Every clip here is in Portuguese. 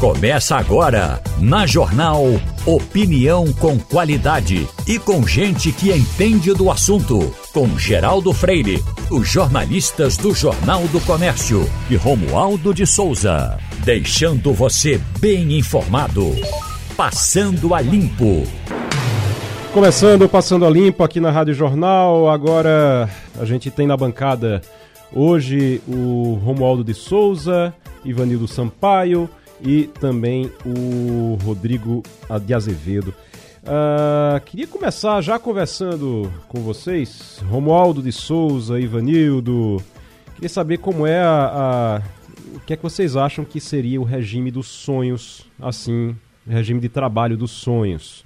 Começa agora, na Jornal Opinião com qualidade e com gente que entende do assunto. Com Geraldo Freire, os jornalistas do Jornal do Comércio e Romualdo de Souza. Deixando você bem informado. Passando a Limpo. Começando Passando a Limpo aqui na Rádio Jornal. Agora a gente tem na bancada hoje o Romualdo de Souza, Ivanildo Sampaio e também o Rodrigo de Azevedo. Uh, queria começar já conversando com vocês, Romualdo de Souza, Ivanildo. Queria saber como é a, a, o que é que vocês acham que seria o regime dos sonhos, assim, regime de trabalho dos sonhos.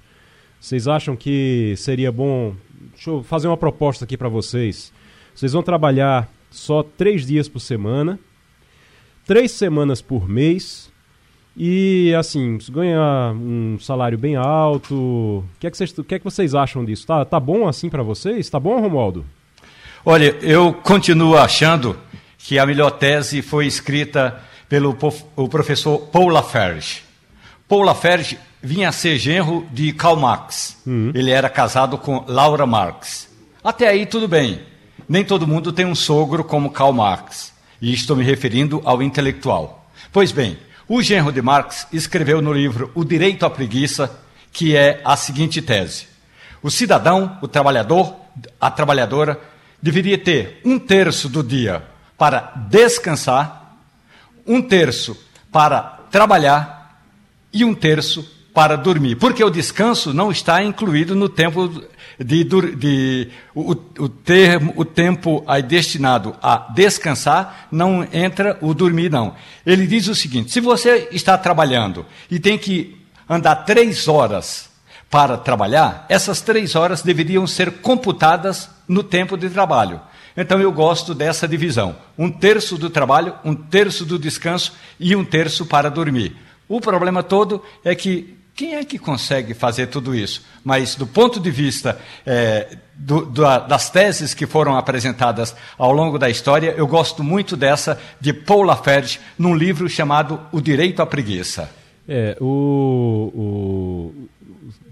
Vocês acham que seria bom? Deixa eu fazer uma proposta aqui para vocês. Vocês vão trabalhar só três dias por semana, três semanas por mês e assim, ganha um salário bem alto. O que é que vocês, que é que vocês acham disso? Tá, tá bom assim para vocês? Tá bom, Romualdo? Olha, eu continuo achando que a melhor tese foi escrita pelo o professor Paul Lafarge. Paul Lafarge vinha a ser genro de Karl Marx. Uhum. Ele era casado com Laura Marx. Até aí tudo bem. Nem todo mundo tem um sogro como Karl Marx. E estou me referindo ao intelectual. Pois bem, o genro de Marx escreveu no livro O Direito à Preguiça, que é a seguinte tese: O cidadão, o trabalhador, a trabalhadora, deveria ter um terço do dia para descansar, um terço para trabalhar e um terço para dormir, porque o descanso não está incluído no tempo de, de o, o, termo, o tempo aí destinado a descansar não entra o dormir não. Ele diz o seguinte: se você está trabalhando e tem que andar três horas para trabalhar, essas três horas deveriam ser computadas no tempo de trabalho. Então eu gosto dessa divisão: um terço do trabalho, um terço do descanso e um terço para dormir. O problema todo é que quem é que consegue fazer tudo isso? Mas, do ponto de vista é, do, das teses que foram apresentadas ao longo da história, eu gosto muito dessa de Paul Lafarge, num livro chamado O Direito à Preguiça. É, o, o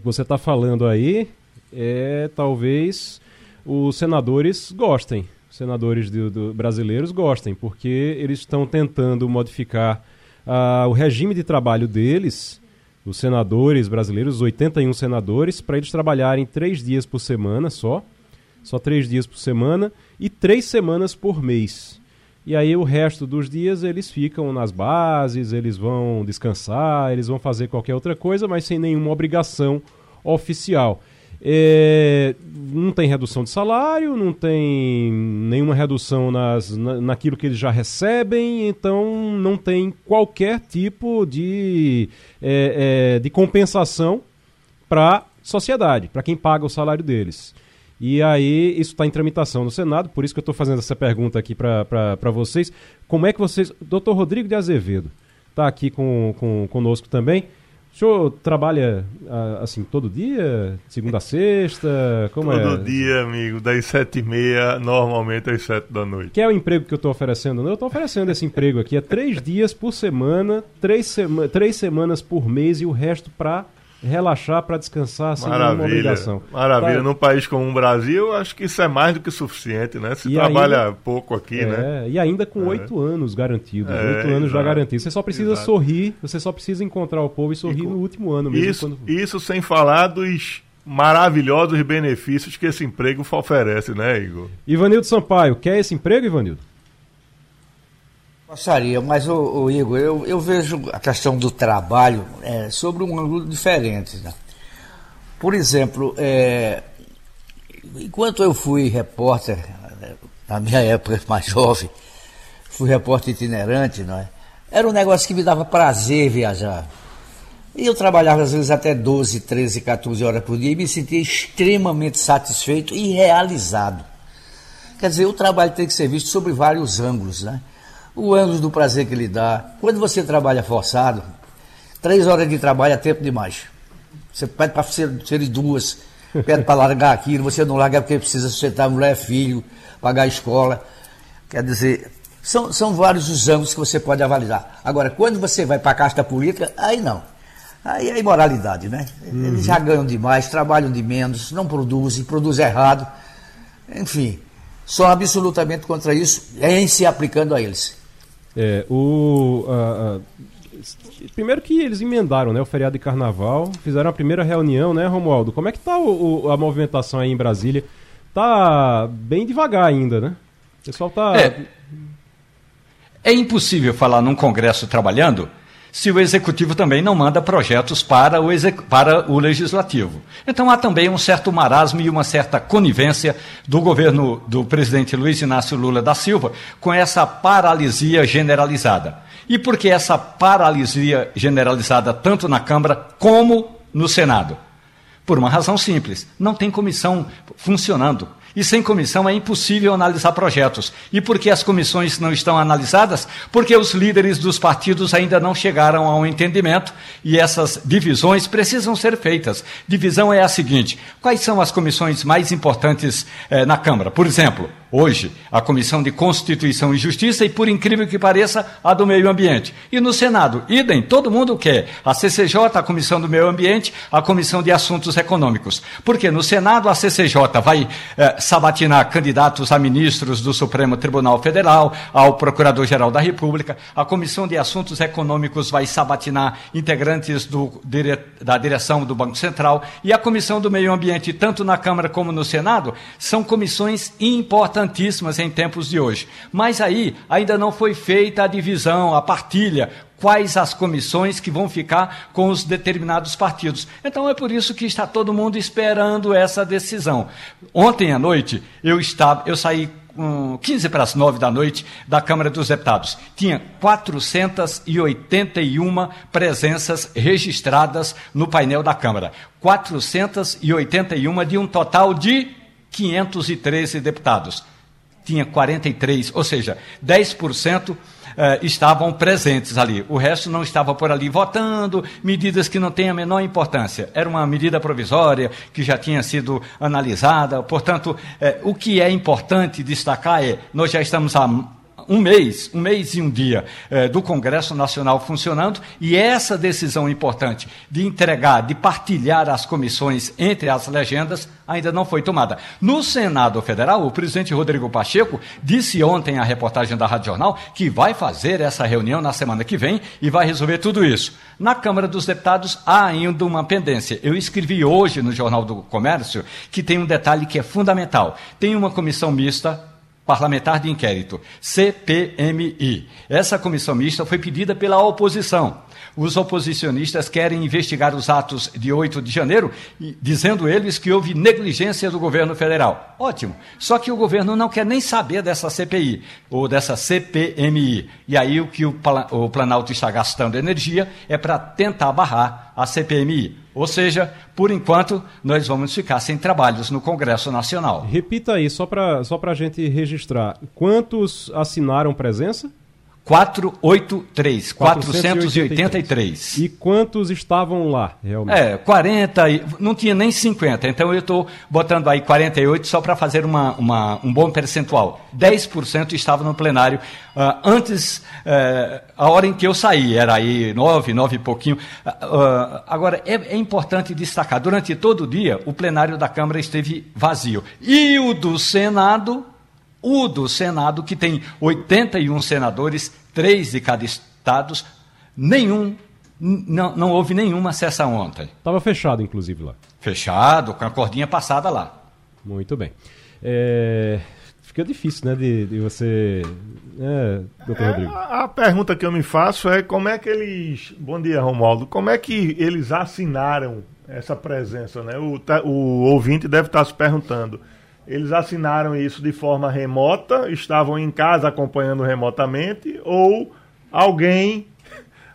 você está falando aí, é talvez os senadores gostem, os senadores do, do brasileiros gostem, porque eles estão tentando modificar uh, o regime de trabalho deles os senadores brasileiros, os 81 senadores, para eles trabalharem três dias por semana só, só três dias por semana e três semanas por mês. E aí o resto dos dias eles ficam nas bases, eles vão descansar, eles vão fazer qualquer outra coisa, mas sem nenhuma obrigação oficial. É, não tem redução de salário, não tem nenhuma redução nas, na, naquilo que eles já recebem, então não tem qualquer tipo de, é, é, de compensação para a sociedade, para quem paga o salário deles. E aí, isso está em tramitação no Senado, por isso que eu estou fazendo essa pergunta aqui para vocês. Como é que vocês. Doutor Rodrigo de Azevedo está aqui com, com, conosco também. O senhor trabalha ah, assim todo dia? Segunda a sexta? Como todo é? Todo dia, amigo, das sete e meia, normalmente às sete da noite. Que é o emprego que eu estou oferecendo? Não, eu estou oferecendo esse emprego aqui. É três dias por semana, três, sema três semanas por mês e o resto para relaxar para descansar sem Maravilha. nenhuma obrigação. Maravilha. Tá. Num país como o Brasil, acho que isso é mais do que suficiente, né? Se e trabalha ainda, pouco aqui, é, né? E ainda com é. oito é. anos garantidos. É, oito anos já garantidos. Você só precisa exato. sorrir, você só precisa encontrar o povo e sorrir e, no último ano mesmo. Isso, quando... isso sem falar dos maravilhosos benefícios que esse emprego oferece, né, Igor? Ivanildo Sampaio, quer esse emprego, Ivanildo? Gostaria, mas, o, o Igor, eu, eu, vejo a questão do trabalho é, sobre um ângulo diferente. Né? Por exemplo, é, enquanto eu fui repórter, na minha época mais jovem, fui repórter itinerante, não é? era um negócio que me dava prazer viajar. E eu trabalhava às vezes até 12, 13, 14 horas por dia e me sentia extremamente satisfeito e realizado. Quer dizer, o trabalho tem que ser visto sobre vários ângulos, né? O ângulo do prazer que lhe dá. Quando você trabalha forçado, três horas de trabalho é tempo demais. Você pede para ser, ser duas, pede para largar aquilo, você não larga porque precisa sustentar mulher, filho, pagar a escola. Quer dizer, São, são vários os ângulos que você pode avaliar. Agora, quando você vai para a casta política, aí não. Aí é imoralidade, né? Uhum. Eles já ganham demais, trabalham de menos, não produzem, produzem errado. Enfim, são absolutamente contra isso, em se aplicando a eles. É, o, a, a, primeiro que eles emendaram né, o feriado de carnaval, fizeram a primeira reunião, né, Romualdo? Como é que está a movimentação aí em Brasília? Tá bem devagar ainda, né? O pessoal tá. É, é impossível falar num congresso trabalhando se o executivo também não manda projetos para o, para o legislativo. Então há também um certo marasmo e uma certa conivência do governo do presidente Luiz Inácio Lula da Silva com essa paralisia generalizada. E por que essa paralisia generalizada tanto na Câmara como no Senado? Por uma razão simples: não tem comissão funcionando. E sem comissão é impossível analisar projetos. E por que as comissões não estão analisadas? Porque os líderes dos partidos ainda não chegaram a um entendimento e essas divisões precisam ser feitas. Divisão é a seguinte: quais são as comissões mais importantes eh, na Câmara? Por exemplo, hoje, a Comissão de Constituição e Justiça e, por incrível que pareça, a do Meio Ambiente. E no Senado, idem, todo mundo quer. A CCJ, a Comissão do Meio Ambiente, a Comissão de Assuntos Econômicos. Porque no Senado, a CCJ vai eh, sabatinar candidatos a ministros do Supremo Tribunal Federal, ao Procurador-Geral da República. A Comissão de Assuntos Econômicos vai sabatinar integrantes do, dire, da direção do Banco Central. E a Comissão do Meio Ambiente, tanto na Câmara como no Senado, são comissões importantíssimas em tempos de hoje. Mas aí ainda não foi feita a divisão, a partilha, quais as comissões que vão ficar com os determinados partidos. Então é por isso que está todo mundo esperando essa decisão. Ontem à noite eu estava, eu saí um, 15 para as 9 da noite da Câmara dos Deputados. Tinha 481 presenças registradas no painel da Câmara. 481 de um total de 513 deputados. Tinha 43, ou seja, 10% eh, estavam presentes ali. O resto não estava por ali votando, medidas que não têm a menor importância. Era uma medida provisória que já tinha sido analisada. Portanto, eh, o que é importante destacar é: nós já estamos há um mês, um mês e um dia eh, do Congresso Nacional funcionando, e essa decisão importante de entregar, de partilhar as comissões entre as legendas, ainda não foi tomada. No Senado Federal, o presidente Rodrigo Pacheco disse ontem à reportagem da Rádio Jornal que vai fazer essa reunião na semana que vem e vai resolver tudo isso. Na Câmara dos Deputados há ainda uma pendência. Eu escrevi hoje no Jornal do Comércio que tem um detalhe que é fundamental. Tem uma comissão mista parlamentar de inquérito, CPMI. Essa comissão mista foi pedida pela oposição. Os oposicionistas querem investigar os atos de 8 de janeiro, dizendo eles que houve negligência do governo federal. Ótimo. Só que o governo não quer nem saber dessa CPI ou dessa CPMI. E aí o que o Planalto está gastando energia é para tentar barrar a CPMI. Ou seja, por enquanto, nós vamos ficar sem trabalhos no Congresso Nacional. Repita aí, só para só a gente registrar. Quantos assinaram presença? 483, 483. E quantos estavam lá, realmente? É, 40, não tinha nem 50, então eu estou botando aí 48 só para fazer uma, uma, um bom percentual. 10% estavam no plenário uh, antes, uh, a hora em que eu saí, era aí 9, 9 e pouquinho. Uh, agora, é, é importante destacar, durante todo o dia, o plenário da Câmara esteve vazio. E o do Senado o do Senado, que tem 81 senadores, três de cada estado, nenhum, não, não houve nenhuma sessão ontem. Estava fechado, inclusive, lá. Fechado, com a cordinha passada lá. Muito bem. É, fica difícil, né, de, de você. É, doutor é, Rodrigo. A, a, pergunta que eu me faço é como é que eles. Bom dia, Romualdo. Como é que eles assinaram essa presença, né? O, o ouvinte deve estar se perguntando. Eles assinaram isso de forma remota, estavam em casa acompanhando remotamente, ou alguém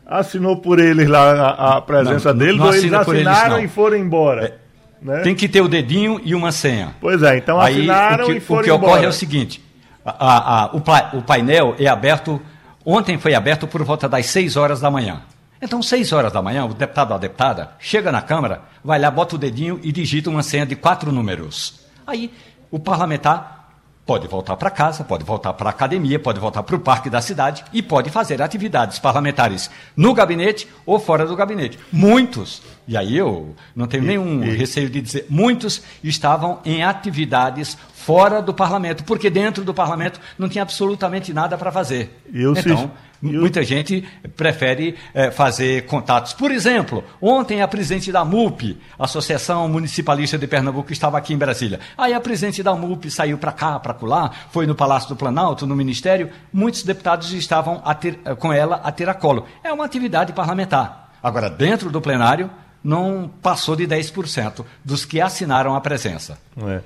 assinou por eles lá a, a presença não, deles, não ou eles assinaram eles, e foram embora. É, né? Tem que ter o dedinho e uma senha. Pois é, então Aí, assinaram o que, e foram embora. O que embora. ocorre é o seguinte: a, a, o, o painel é aberto, ontem foi aberto por volta das 6 horas da manhã. Então, 6 horas da manhã, o deputado ou a deputada chega na Câmara, vai lá, bota o dedinho e digita uma senha de quatro números. Aí o parlamentar pode voltar para casa, pode voltar para a academia, pode voltar para o parque da cidade e pode fazer atividades parlamentares no gabinete ou fora do gabinete. Muitos, e aí eu não tenho nenhum e, receio de dizer, muitos estavam em atividades fora do parlamento, porque dentro do parlamento não tinha absolutamente nada para fazer. Eu então, Muita gente prefere é, fazer contatos. Por exemplo, ontem a presidente da MUP, Associação Municipalista de Pernambuco, estava aqui em Brasília. Aí a presidente da MUP saiu para cá, para lá, foi no Palácio do Planalto, no Ministério. Muitos deputados estavam ter, com ela a tiracolo. É uma atividade parlamentar. Agora, dentro do plenário, não passou de 10% dos que assinaram a presença. É.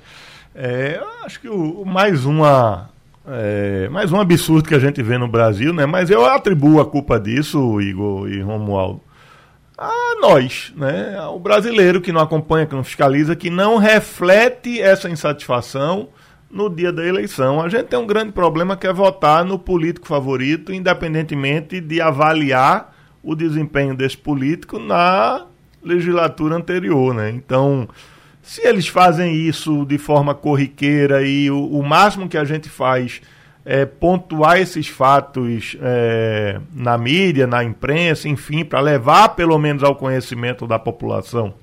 É, acho que o, mais uma é, mais um absurdo que a gente vê no Brasil, né? Mas eu atribuo a culpa disso, Igor e Romualdo, a nós, né? O brasileiro que não acompanha, que não fiscaliza, que não reflete essa insatisfação no dia da eleição. A gente tem um grande problema que é votar no político favorito, independentemente de avaliar o desempenho desse político na legislatura anterior, né? Então, se eles fazem isso de forma corriqueira e o, o máximo que a gente faz é pontuar esses fatos é, na mídia, na imprensa, enfim, para levar pelo menos ao conhecimento da população.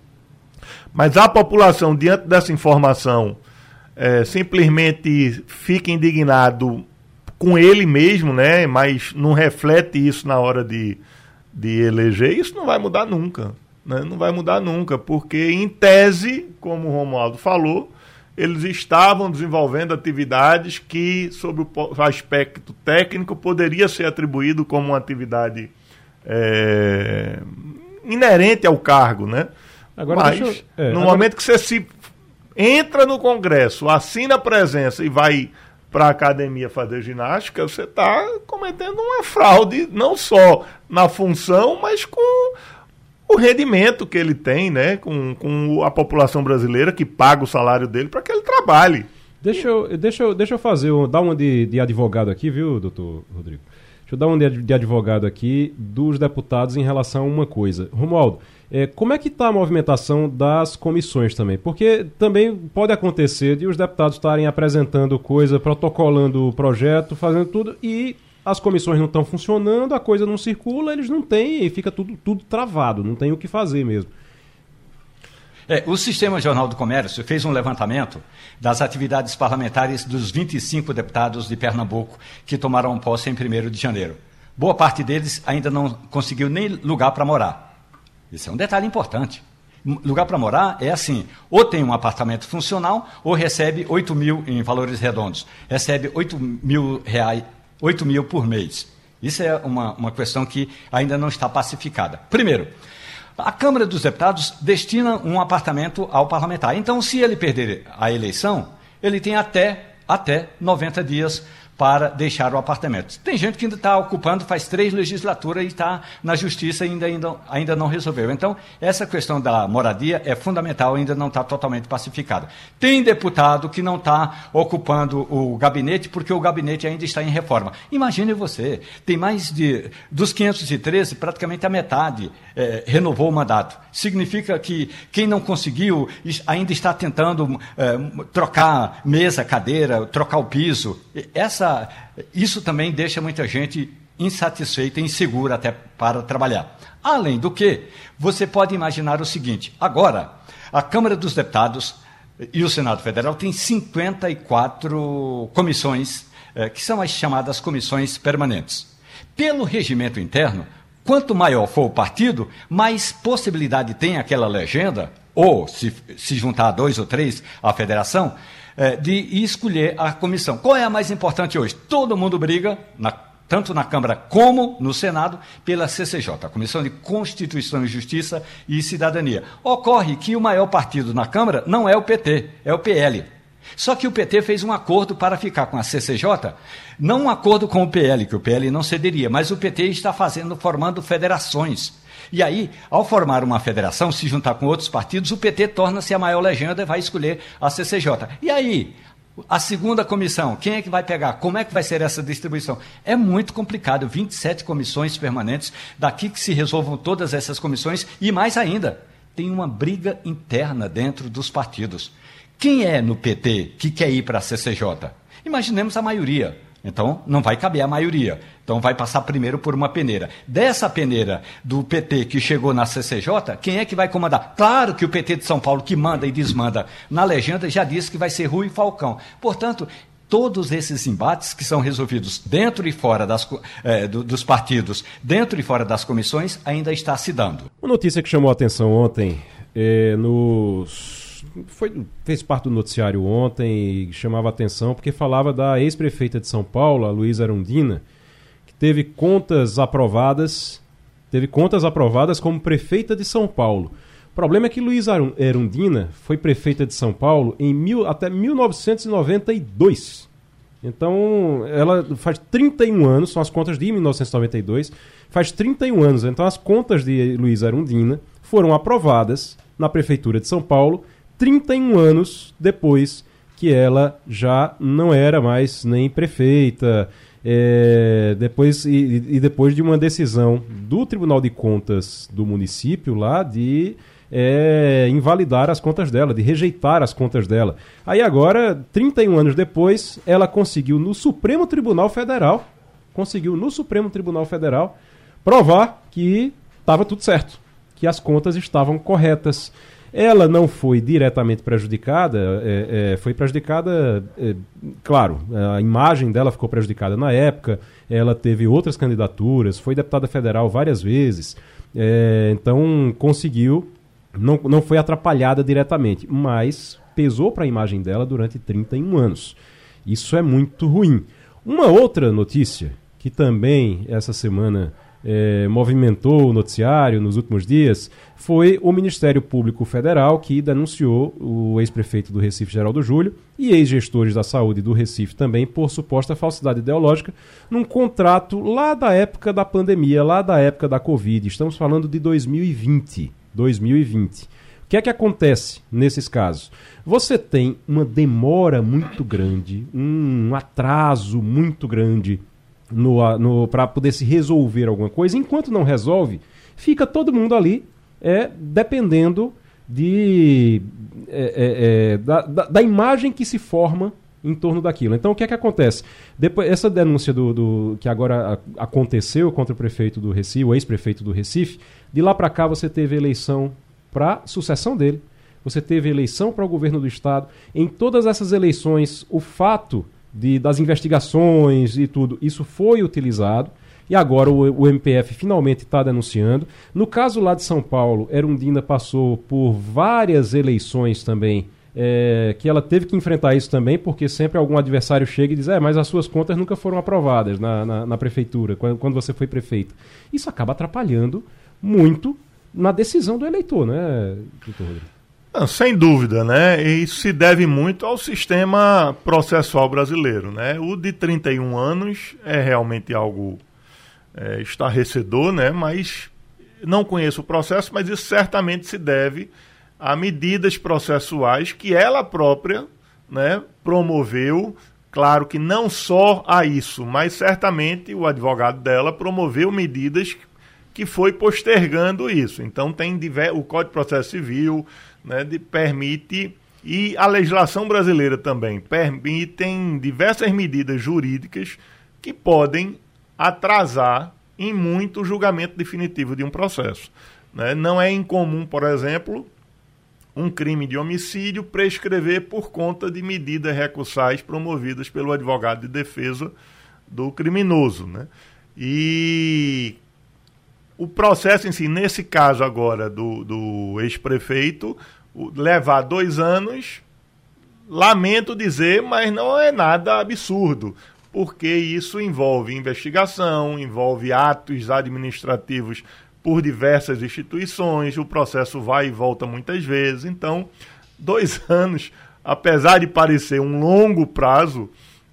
Mas a população, diante dessa informação, é, simplesmente fica indignado com ele mesmo, né? Mas não reflete isso na hora de, de eleger, isso não vai mudar nunca. Né? Não vai mudar nunca, porque, em tese, como o Romualdo falou, eles estavam desenvolvendo atividades que, sob o aspecto técnico, poderia ser atribuído como uma atividade é, inerente ao cargo, né? Agora, Mas, eu, é, no agora... momento que você se entra no Congresso, assina a presença e vai para a academia fazer ginástica, você está cometendo uma fraude, não só na função, mas com o rendimento que ele tem, né, com, com a população brasileira que paga o salário dele para que ele trabalhe. Deixa eu, deixa eu, deixa eu fazer, um, dar uma de, de advogado aqui, viu, doutor Rodrigo? Deixa eu dar um de, de advogado aqui dos deputados em relação a uma coisa. Romualdo, é, como é que está a movimentação das comissões também? Porque também pode acontecer de os deputados estarem apresentando coisa, protocolando o projeto, fazendo tudo, e as comissões não estão funcionando, a coisa não circula, eles não têm, e fica tudo, tudo travado, não tem o que fazer mesmo. É, o Sistema Jornal do Comércio fez um levantamento das atividades parlamentares dos 25 deputados de Pernambuco que tomaram posse em 1 de janeiro. Boa parte deles ainda não conseguiu nem lugar para morar. Isso é um detalhe importante. Lugar para morar é assim: ou tem um apartamento funcional, ou recebe 8 mil, em valores redondos, recebe 8 mil reais, 8 mil por mês. Isso é uma, uma questão que ainda não está pacificada. Primeiro, a Câmara dos Deputados destina um apartamento ao parlamentar. Então, se ele perder a eleição, ele tem até, até 90 dias para deixar o apartamento. Tem gente que ainda está ocupando, faz três legislaturas e está na justiça e ainda, ainda, ainda não resolveu. Então, essa questão da moradia é fundamental, ainda não está totalmente pacificada. Tem deputado que não está ocupando o gabinete porque o gabinete ainda está em reforma. Imagine você, tem mais de, dos 513, praticamente a metade é, renovou o mandato. Significa que quem não conseguiu ainda está tentando é, trocar mesa, cadeira, trocar o piso. Essa essa, isso também deixa muita gente insatisfeita e insegura até para trabalhar. Além do que, você pode imaginar o seguinte: agora, a Câmara dos Deputados e o Senado Federal têm 54 comissões, eh, que são as chamadas comissões permanentes. Pelo regimento interno, quanto maior for o partido, mais possibilidade tem aquela legenda, ou se, se juntar dois ou três, a federação, é, de escolher a comissão. Qual é a mais importante hoje? Todo mundo briga, na, tanto na Câmara como no Senado, pela CCJ, a Comissão de Constituição e Justiça e Cidadania. Ocorre que o maior partido na Câmara não é o PT, é o PL. Só que o PT fez um acordo para ficar com a CCJ, não um acordo com o PL, que o PL não cederia, mas o PT está fazendo, formando federações. E aí, ao formar uma federação, se juntar com outros partidos, o PT torna-se a maior legenda e vai escolher a CCJ. E aí, a segunda comissão, quem é que vai pegar? Como é que vai ser essa distribuição? É muito complicado. 27 comissões permanentes, daqui que se resolvam todas essas comissões, e mais ainda, tem uma briga interna dentro dos partidos. Quem é no PT que quer ir para a CCJ? Imaginemos a maioria. Então, não vai caber a maioria. Então, vai passar primeiro por uma peneira. Dessa peneira do PT que chegou na CCJ, quem é que vai comandar? Claro que o PT de São Paulo, que manda e desmanda na legenda, já disse que vai ser Rui Falcão. Portanto, todos esses embates que são resolvidos dentro e fora das, é, do, dos partidos, dentro e fora das comissões, ainda está se dando. Uma notícia que chamou a atenção ontem é, nos foi, fez parte do noticiário ontem e chamava atenção porque falava da ex-prefeita de São Paulo, a Luísa Arundina, que teve contas aprovadas, teve contas aprovadas como prefeita de São Paulo. O problema é que Luísa Erundina foi prefeita de São Paulo em mil, até 1992. Então, ela faz 31 anos, são as contas de 1992, faz 31 anos. Então, as contas de Luísa Erundina foram aprovadas na Prefeitura de São Paulo 31 anos depois que ela já não era mais nem prefeita, é, depois, e, e, depois de uma decisão do Tribunal de Contas do município lá de é, invalidar as contas dela, de rejeitar as contas dela. Aí agora, 31 anos depois, ela conseguiu no Supremo Tribunal Federal, conseguiu no Supremo Tribunal Federal provar que estava tudo certo, que as contas estavam corretas. Ela não foi diretamente prejudicada, é, é, foi prejudicada, é, claro, a imagem dela ficou prejudicada na época, ela teve outras candidaturas, foi deputada federal várias vezes, é, então conseguiu não, não foi atrapalhada diretamente, mas pesou para a imagem dela durante 31 anos. Isso é muito ruim. Uma outra notícia que também essa semana é, movimentou o noticiário nos últimos dias foi o Ministério Público Federal que denunciou o ex-prefeito do Recife, Geraldo Júlio, e ex-gestores da saúde do Recife também por suposta falsidade ideológica num contrato lá da época da pandemia, lá da época da Covid. Estamos falando de 2020. 2020. O que é que acontece nesses casos? Você tem uma demora muito grande, um atraso muito grande no, no para poder se resolver alguma coisa. Enquanto não resolve, fica todo mundo ali é, dependendo de, é, é, é da, da, da, imagem que se forma em torno daquilo. Então, o que é que acontece? Depois, essa denúncia do, do que agora aconteceu contra o prefeito do Recife, o ex-prefeito do Recife, de lá para cá você teve eleição para sucessão dele, você teve eleição para o governo do estado. Em todas essas eleições, o fato de, das investigações e tudo, isso foi utilizado. E agora o, o MPF finalmente está denunciando. No caso lá de São Paulo, Erundina passou por várias eleições também é, que ela teve que enfrentar isso também, porque sempre algum adversário chega e diz: é, mas as suas contas nunca foram aprovadas na, na, na prefeitura, quando, quando, você foi prefeito. Isso acaba atrapalhando muito na decisão do eleitor, né, doutor Rodrigo? Não, sem dúvida, né? E isso se deve muito ao sistema processual brasileiro, né? O de 31 anos é realmente algo é, estarrecedor, né? Mas não conheço o processo, mas isso certamente se deve a medidas processuais que ela própria, né, promoveu. Claro que não só a isso, mas certamente o advogado dela promoveu medidas que foi postergando isso. Então tem o Código de Processo Civil né, de, permite e a legislação brasileira também permitem diversas medidas jurídicas que podem atrasar em muito o julgamento definitivo de um processo. Né? Não é incomum, por exemplo, um crime de homicídio prescrever por conta de medidas recursais promovidas pelo advogado de defesa do criminoso. Né? E o processo em si, nesse caso agora do, do ex-prefeito, levar dois anos, lamento dizer, mas não é nada absurdo, porque isso envolve investigação, envolve atos administrativos por diversas instituições, o processo vai e volta muitas vezes. Então, dois anos, apesar de parecer um longo prazo,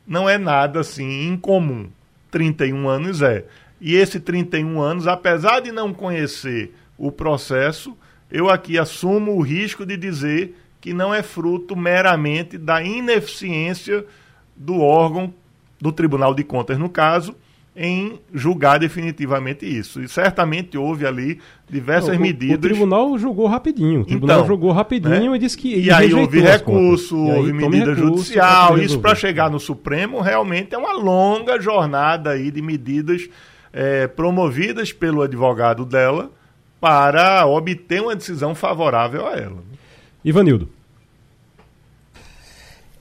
não é nada assim incomum. 31 anos é. E esse 31 anos, apesar de não conhecer o processo, eu aqui assumo o risco de dizer que não é fruto meramente da ineficiência do órgão, do Tribunal de Contas, no caso, em julgar definitivamente isso. E certamente houve ali diversas Não, o, medidas. O tribunal julgou rapidinho. O tribunal Então, julgou rapidinho né? e disse que. E aí houve recurso, houve medida recurso judicial. Isso para chegar no Supremo realmente é uma longa jornada aí de medidas eh, promovidas pelo advogado dela para obter uma decisão favorável a ela. Ivanildo.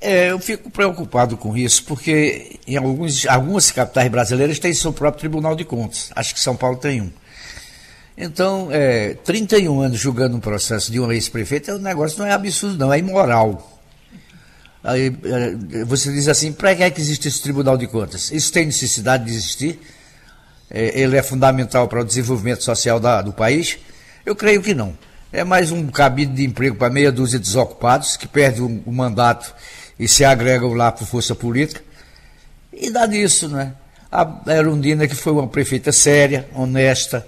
É, eu fico preocupado com isso, porque em alguns, algumas capitais brasileiras têm seu próprio Tribunal de Contas. Acho que São Paulo tem um. Então, é, 31 anos julgando um processo de um ex-prefeito, o negócio não é absurdo, não, é imoral. Aí é, você diz assim, para que é que existe esse Tribunal de Contas? Isso tem necessidade de existir? É, ele é fundamental para o desenvolvimento social da- do país? Eu creio que não. É mais um cabide de emprego para meia dúzia de desocupados que perdem o, o mandato e se agregam lá por força política. E dá nisso, né? A Erundina, que foi uma prefeita séria, honesta,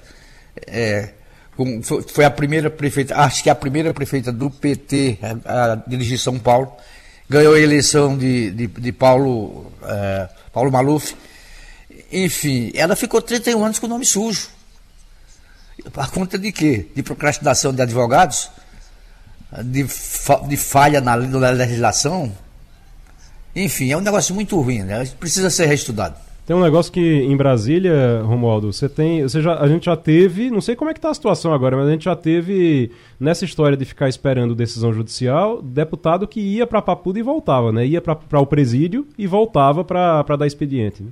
é, com- foi, foi a primeira prefeita, acho que a primeira prefeita do PT a, a dirigir São Paulo, ganhou a eleição de, de, de Paulo, é, Paulo Maluf. Enfim, ela ficou 31 anos com o nome sujo. Por conta de quê? De procrastinação de advogados? De, fa- de falha na, na legislação? Enfim, é um negócio muito ruim, né? Precisa ser reestudado. Tem um negócio que em Brasília, Romualdo, você tem. Você já, a gente já teve. Não sei como é que tá a situação agora, mas a gente já teve, nessa história de ficar esperando decisão judicial, deputado que ia para Papuda e voltava, né? Ia para o presídio e voltava para dar expediente. Né?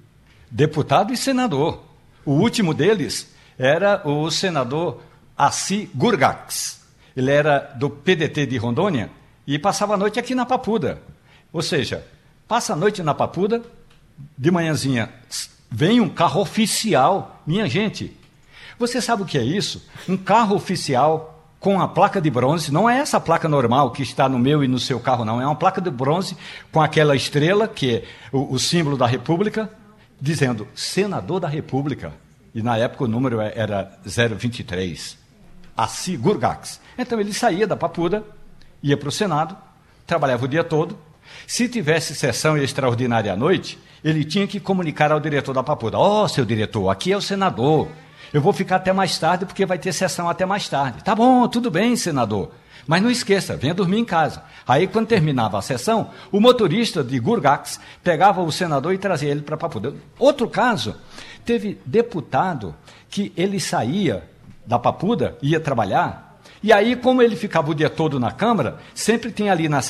deputado e senador. O último deles era o senador Assi Gurgax. Ele era do PDT de Rondônia e passava a noite aqui na Papuda. Ou seja, passa a noite na Papuda, de manhãzinha vem um carro oficial. Minha gente, você sabe o que é isso? Um carro oficial com a placa de bronze, não é essa placa normal que está no meu e no seu carro, não. É uma placa de bronze com aquela estrela, que é o, o símbolo da República, dizendo senador da República. E na época o número é- era 023. Assi Gurgax. Então ele saía da Papuda, ia para o Senado, trabalhava o dia todo. Se tivesse sessão extraordinária à noite, ele tinha que comunicar ao diretor da Papuda: Ó, seu diretor, aqui é o senador. Eu vou ficar até mais tarde porque vai ter sessão até mais tarde. Tá bom, tudo bem, senador. Mas não esqueça, venha dormir em casa. Aí, quando terminava a sessão, o motorista de Gurgax pegava o senador e trazia ele para Papuda. Outro caso, teve deputado que ele saía da Papuda, ia trabalhar, e aí, como ele ficava o dia todo na Câmara, sempre tinha ali na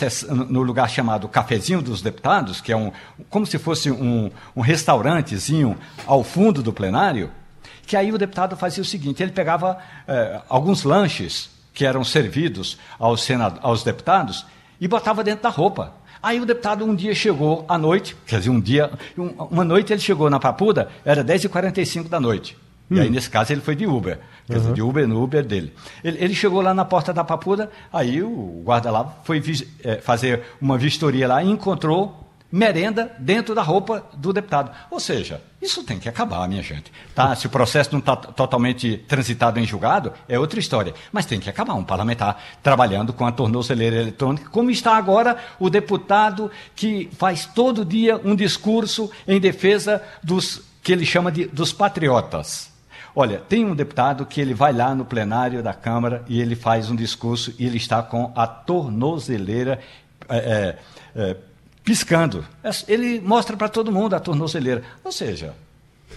no lugar chamado Cafezinho dos Deputados, que é um, como se fosse um, um restaurantezinho ao fundo do plenário, que aí o deputado fazia o seguinte: ele pegava eh, alguns lanches que eram servidos aos, senado, aos deputados e botava dentro da roupa. Aí o deputado um dia chegou à noite, quer dizer, um dia, um- uma noite ele chegou na Papuda, era 10h45 da noite. E aí, nesse caso, ele foi de Uber. Quer dizer, de Uber no Uber dele. Ele, ele chegou lá na porta da Papuda, aí o guarda lá foi eh, fazer uma vistoria lá e encontrou merenda dentro da roupa do deputado. Ou seja, isso tem que acabar, minha gente. Tá? Se o processo não está totalmente transitado em julgado, é outra história. Mas tem que acabar um parlamentar trabalhando com a tornozeleira eletrônica, como está agora o deputado que faz todo dia um discurso em defesa dos que ele chama de dos patriotas. Olha, tem um deputado que ele vai lá no plenário da Câmara e ele faz um discurso e ele está com a tornozeleira é, é, é, piscando. Ele mostra para todo mundo a tornozeleira. Ou seja,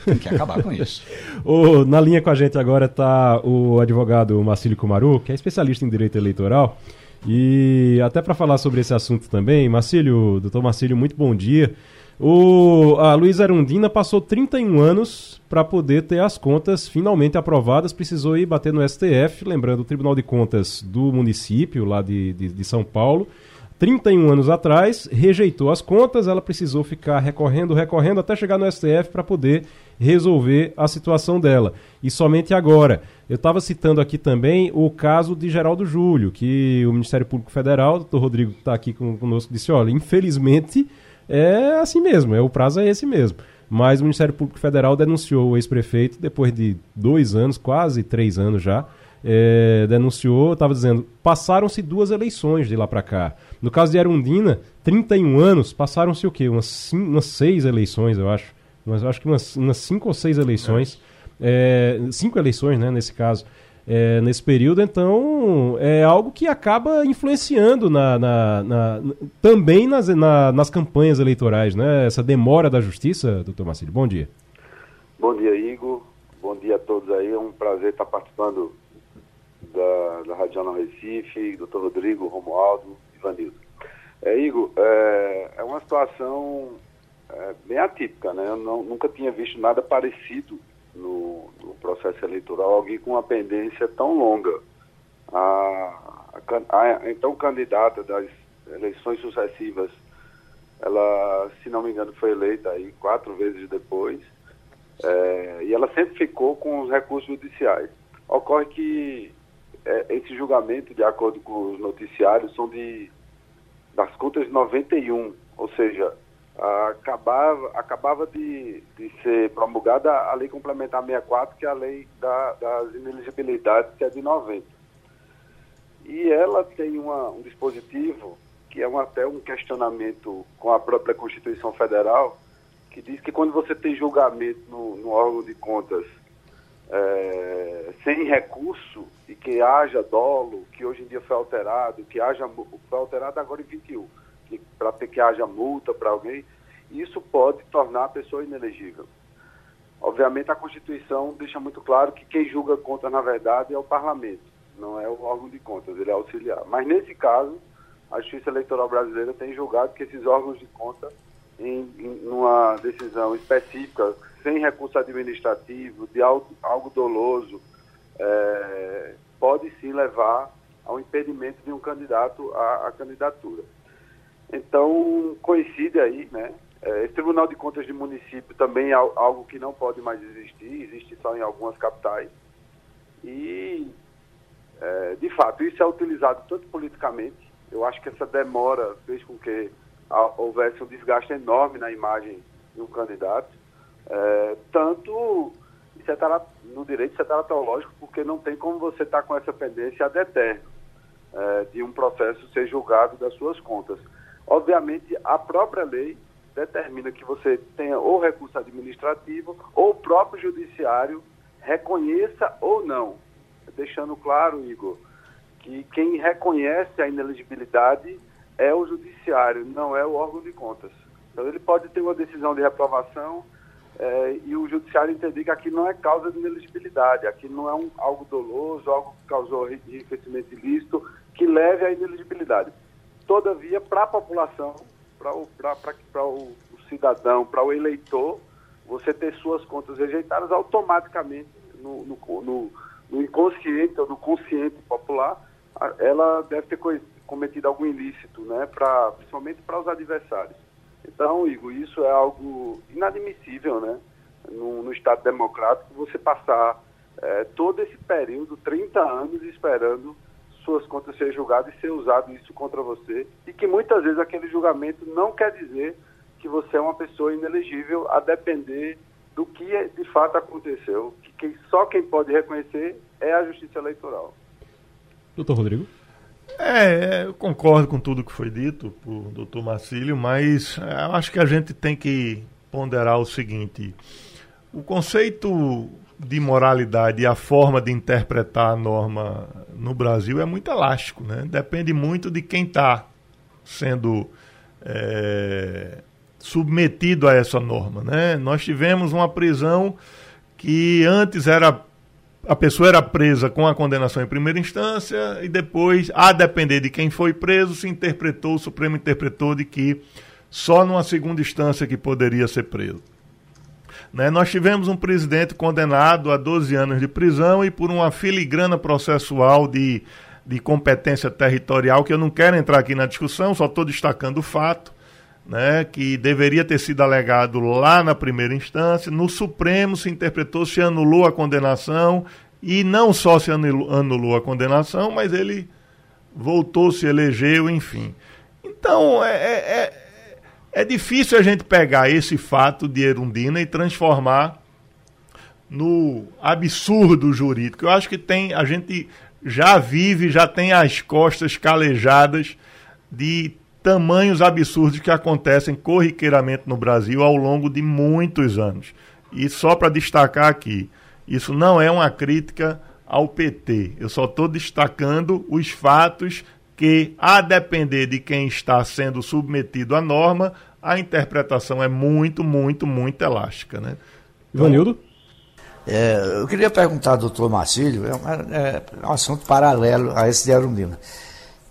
tem que acabar com isso. O- na linha com a gente agora está o advogado Marcílio Kumaru, que é especialista em direito eleitoral. E até para falar sobre esse assunto também, Marcílio, doutor Marcílio, muito bom dia. O, a Luísa Arundina passou 31 anos para poder ter as contas finalmente aprovadas, precisou ir bater no STF, lembrando o Tribunal de Contas do município lá de, de, de São Paulo. 31 anos atrás, rejeitou as contas, ela precisou ficar recorrendo, recorrendo até chegar no STF para poder resolver a situação dela. E somente agora. Eu estava citando aqui também o caso de Geraldo Júlio, que o Ministério Público Federal, o doutor Rodrigo está aqui conosco, disse: olha, infelizmente é assim mesmo, é, o prazo é esse mesmo. Mas o Ministério Público Federal denunciou o ex-prefeito depois de dois anos, quase três anos já, é, denunciou, estava dizendo, passaram-se duas eleições de lá para cá. No caso de Arundina, 31 anos, passaram-se o quê? Umas, umas seis eleições, eu acho. mas acho que umas, umas cinco ou seis eleições, é. É, cinco eleições, né, nesse caso, é, nesse período, então é algo que acaba influenciando na, na, na também nas, nas campanhas eleitorais, né? Essa demora da justiça, doutor Marcelo. Bom dia. Bom dia, Igor. Bom dia a todos aí. É um prazer estar participando da, da Rádio Jornal Recife, doutor Rodrigo, Romualdo, Ivanildo. É, Igor, é, é uma situação é, bem atípica, né? Eu não, nunca tinha visto nada parecido no, no, processo eleitoral, alguém com uma pendência tão longa. A, a, a, então candidata das eleições sucessivas, ela, se não me engano, foi eleita aí quatro vezes depois, é, e ela sempre ficou com os recursos judiciais. Ocorre que é, esse julgamento, de acordo com os noticiários, são de das contas de 91, ou seja, acabava, acabava de, de ser promulgada a Lei Complementar 64, que é a lei da, das ineligibilidades, que é de 90. E ela tem uma, um dispositivo que é um, até um questionamento com a própria Constituição Federal, que diz que quando você tem julgamento no, no órgão de contas é, sem recurso e que haja dolo, que hoje em dia foi alterado, que haja foi alterado agora em 21, para que haja multa para alguém, isso pode tornar a pessoa inelegível. Obviamente a Constituição deixa muito claro que quem julga contas na verdade é o parlamento, não é o órgão de contas, ele é auxiliar. Mas nesse caso, a Justiça Eleitoral Brasileira tem julgado que esses órgãos de conta, em, em uma decisão específica, sem recurso administrativo, de algo, algo doloso, é, pode sim levar ao impedimento de um candidato à, à candidatura. Então, coincide aí, né? É, esse Tribunal de Contas de município também é algo que não pode mais existir, existe só em algumas capitais. E, é, de fato, isso é utilizado tanto politicamente, eu acho que essa demora fez com que houvesse um desgaste enorme na imagem de um candidato, é, tanto é no direito isso é porque não tem como você estar tá com essa pendência ad eterno é, de um processo ser julgado das suas contas. Obviamente, a própria lei determina que você tenha ou recurso administrativo ou o próprio judiciário reconheça ou não. Deixando claro, Igor, que quem reconhece a ineligibilidade é o judiciário, não é o órgão de contas. Então ele pode ter uma decisão de reprovação é, e o judiciário entender que aqui não é causa de ineligibilidade, aqui não é um, algo doloso, algo que causou enriquecimento ilícito, que leve à ineligibilidade. Todavia, para a população, para o, o, cidadão, para o eleitor, você ter suas contas rejeitadas automaticamente no, no, no, no inconsciente ou no consciente popular, ela deve ter cometido algum ilícito, né, pra, principalmente para os adversários. Então, Igor, isso é algo inadmissível, né? No, no Estado democrático, você passar é, todo esse período, 30 anos, esperando suas contas serem julgadas e ser usado isso contra você. E que muitas vezes aquele julgamento não quer dizer que você é uma pessoa inelegível, a depender do que de fato aconteceu. Que, que só quem pode reconhecer é a Justiça Eleitoral. Doutor Rodrigo? É, eu concordo com tudo que foi dito por doutor Marcílio, mas é, eu acho que a gente tem que ponderar o seguinte: o conceito de moralidade e a forma de interpretar a norma no Brasil é muito elástico, né? Depende muito de quem está sendo é, submetido a essa norma, né? Nós tivemos uma prisão que antes era a pessoa era presa com a condenação em primeira instância e depois, a depender de quem foi preso, se interpretou, o Supremo interpretou de que só numa segunda instância que poderia ser preso. Né? Nós tivemos um presidente condenado a 12 anos de prisão e por uma filigrana processual de, de competência territorial, que eu não quero entrar aqui na discussão, só estou destacando o fato, né, que deveria ter sido alegado lá na primeira instância. No Supremo se interpretou, se anulou a condenação, e não só se anulou a condenação, mas ele voltou, se elegeu, enfim. Então, é, é, é, difícil a gente pegar esse fato de Erundina e transformar no absurdo jurídico. Eu acho que tem a gente já vive, já tem as costas calejadas de tamanhos absurdos que acontecem corriqueiramente no Brasil ao longo de muitos anos. E só para destacar aqui, isso não é uma crítica ao PT. Eu só estou destacando os fatos que, a depender de quem está sendo submetido à norma, a interpretação é muito, muito, muito elástica. Né? Então, Ivanildo? É, eu queria perguntar ao doutor Marcílio, é, é, um assunto paralelo a esse de Arundina.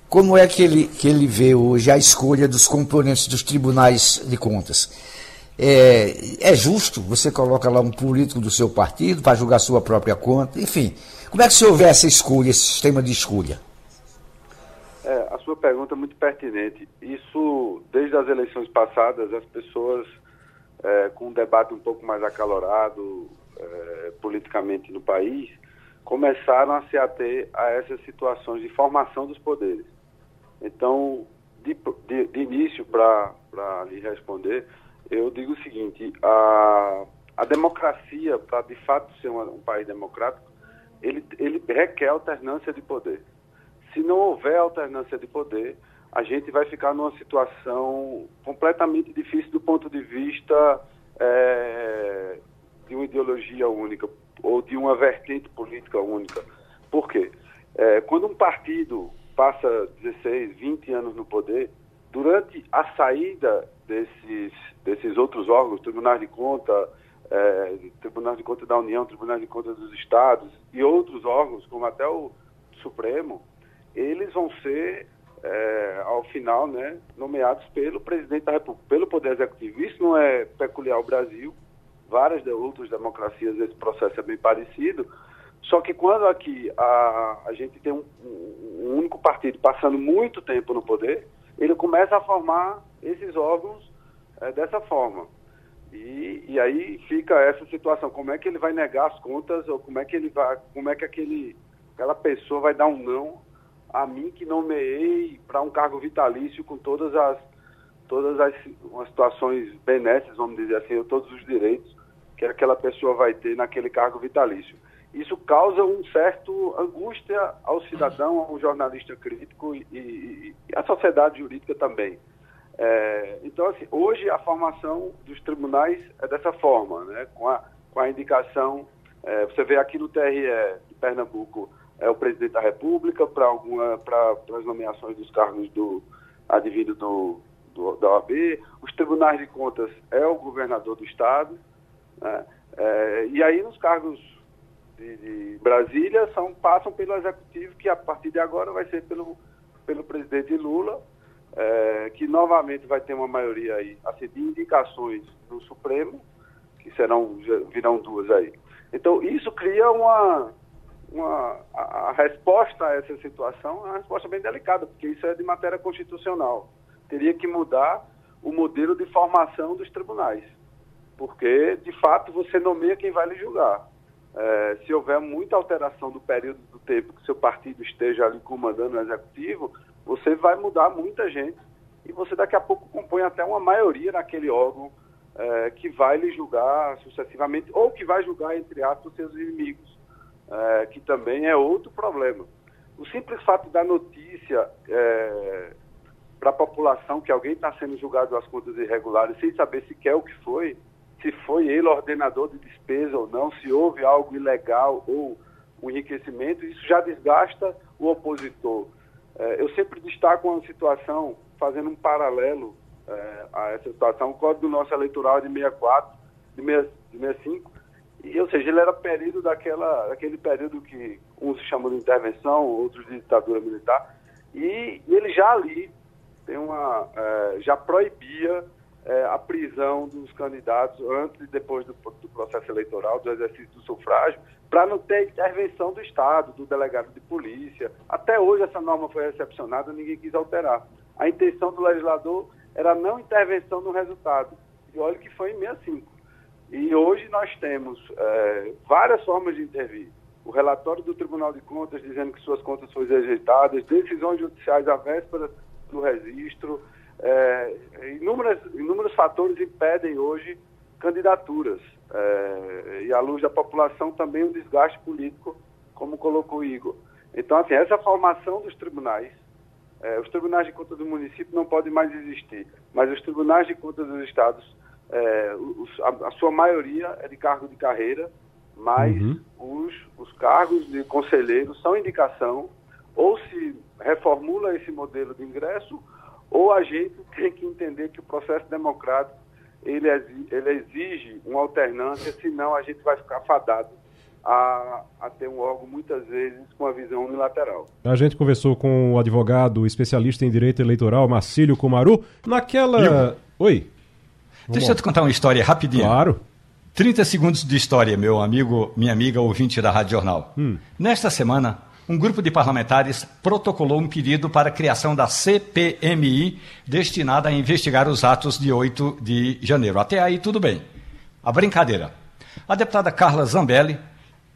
Como é que ele, que ele vê hoje a escolha dos componentes dos tribunais de contas? É, é justo? Você coloca lá um político do seu partido para julgar sua própria conta? Enfim, como é que se houver essa escolha, esse sistema de escolha? É, a sua pergunta é muito pertinente. Isso, desde as eleições passadas, as pessoas, é, com um debate um pouco mais acalorado é, politicamente no país, começaram a se ater a essas situações de formação dos poderes. Então, de, de, de início, para lhe responder, eu digo o seguinte: a, a democracia, para de fato ser uma, um país democrático, ele, ele requer alternância de poder. Se não houver alternância de poder, a gente vai ficar numa situação completamente difícil do ponto de vista é, de uma ideologia única ou de uma vertente política única. Por quê? É, quando um partido passa 16, 20 anos no poder, durante a saída desses, desses outros órgãos, tribunais de conta, é, tribunais de conta da União, tribunais de conta dos estados e outros órgãos, como até o Supremo, eles vão ser, é, ao final, né, nomeados pelo presidente da República, pelo Poder Executivo. Isso não é peculiar ao Brasil, várias de outras democracias esse processo é bem parecido, só que quando aqui a, a gente tem um, um único partido passando muito tempo no poder, ele começa a formar esses órgãos é, dessa forma. E, e aí fica essa situação, como é que ele vai negar as contas, ou como é que ele vai, como é que aquele, aquela pessoa vai dar um não a mim que nomeei para um cargo vitalício com todas as todas as, as situações benéficas, vamos dizer assim, todos os direitos que aquela pessoa vai ter naquele cargo vitalício. Isso causa um certo angústia ao cidadão, ao jornalista crítico e, e, e à sociedade jurídica também. É, então, assim, hoje a formação dos tribunais é dessa forma, né? com, a, com a indicação, é, você vê aqui no TRE de Pernambuco, é o presidente da República para alguma para as nomeações dos cargos do advindo do, do, da OAB, os tribunais de contas é o governador do estado, né? é, e aí nos cargos de, de, Brasília são passam pelo executivo que a partir de agora vai ser pelo pelo presidente Lula é, que novamente vai ter uma maioria aí, assim, de indicações do Supremo, que serão, virão duas aí. Então, isso cria uma, uma a, a resposta a essa situação é uma resposta bem delicada, porque isso é de matéria constitucional. Teria que mudar o modelo de formação dos tribunais, porque, de fato, você nomeia quem vai lhe julgar. É, se houver muita alteração do período do tempo que seu partido esteja ali comandando o executivo, você vai mudar muita gente e você daqui a pouco compõe até uma maioria naquele órgão é, que vai lhe julgar sucessivamente ou que vai julgar, entre aspas, seus inimigos, é, que também é outro problema. O simples fato da notícia é, para a população que alguém está sendo julgado as contas irregulares sem saber sequer o que foi, se foi ele ordenador de despesa ou não, se houve algo ilegal ou um enriquecimento, isso já desgasta o opositor. É, eu sempre destaco uma situação, fazendo um paralelo é, a essa situação, o código nosso eleitoral é de 64, de, 6, de 65, e, ou seja, ele era período daquela, daquele período que uns chamam de intervenção, outros de ditadura militar, e, e ele já ali tem uma, é, já proibia é, a prisão dos candidatos antes e depois do, do processo eleitoral, do exercício do sufrágio, para não ter intervenção do Estado, do delegado de polícia. Até hoje essa norma foi recepcionada, ninguém quis alterar. A intenção do legislador era não intervenção no resultado. E olha que foi em 65. E hoje nós temos é, várias formas de intervir. O relatório do Tribunal de Contas dizendo que suas contas foram rejeitadas, decisões judiciais à véspera do registro, é, inúmeros fatores impedem hoje candidaturas. É, e à luz da população também o desgaste político, como colocou o Igor. Então, assim, essa formação dos tribunais É, os tribunais de contas do município não podem mais existir, mas os tribunais de contas dos estados, é, os, a, a, sua maioria é de cargo de carreira, mas uhum. os, os cargos de conselheiro são indicação, ou se reformula esse modelo de ingresso, ou a gente tem que entender que o processo democrático ele, ele exige uma alternância, senão a gente vai ficar fadado a, a, ter um órgão muitas vezes com uma visão unilateral. A gente conversou com o advogado especialista em direito eleitoral, Marcílio Comaru, naquela... Oi? Deixa eu te contar uma história rapidinho. Claro. 30 segundos de história, meu amigo, minha amiga ouvinte da Rádio Jornal. Hum. Nesta semana, um grupo de parlamentares protocolou um pedido para a criação da CPMI, destinada a investigar os atos de 8 de janeiro. Até aí, tudo bem. A brincadeira. A deputada Carla Zambelli,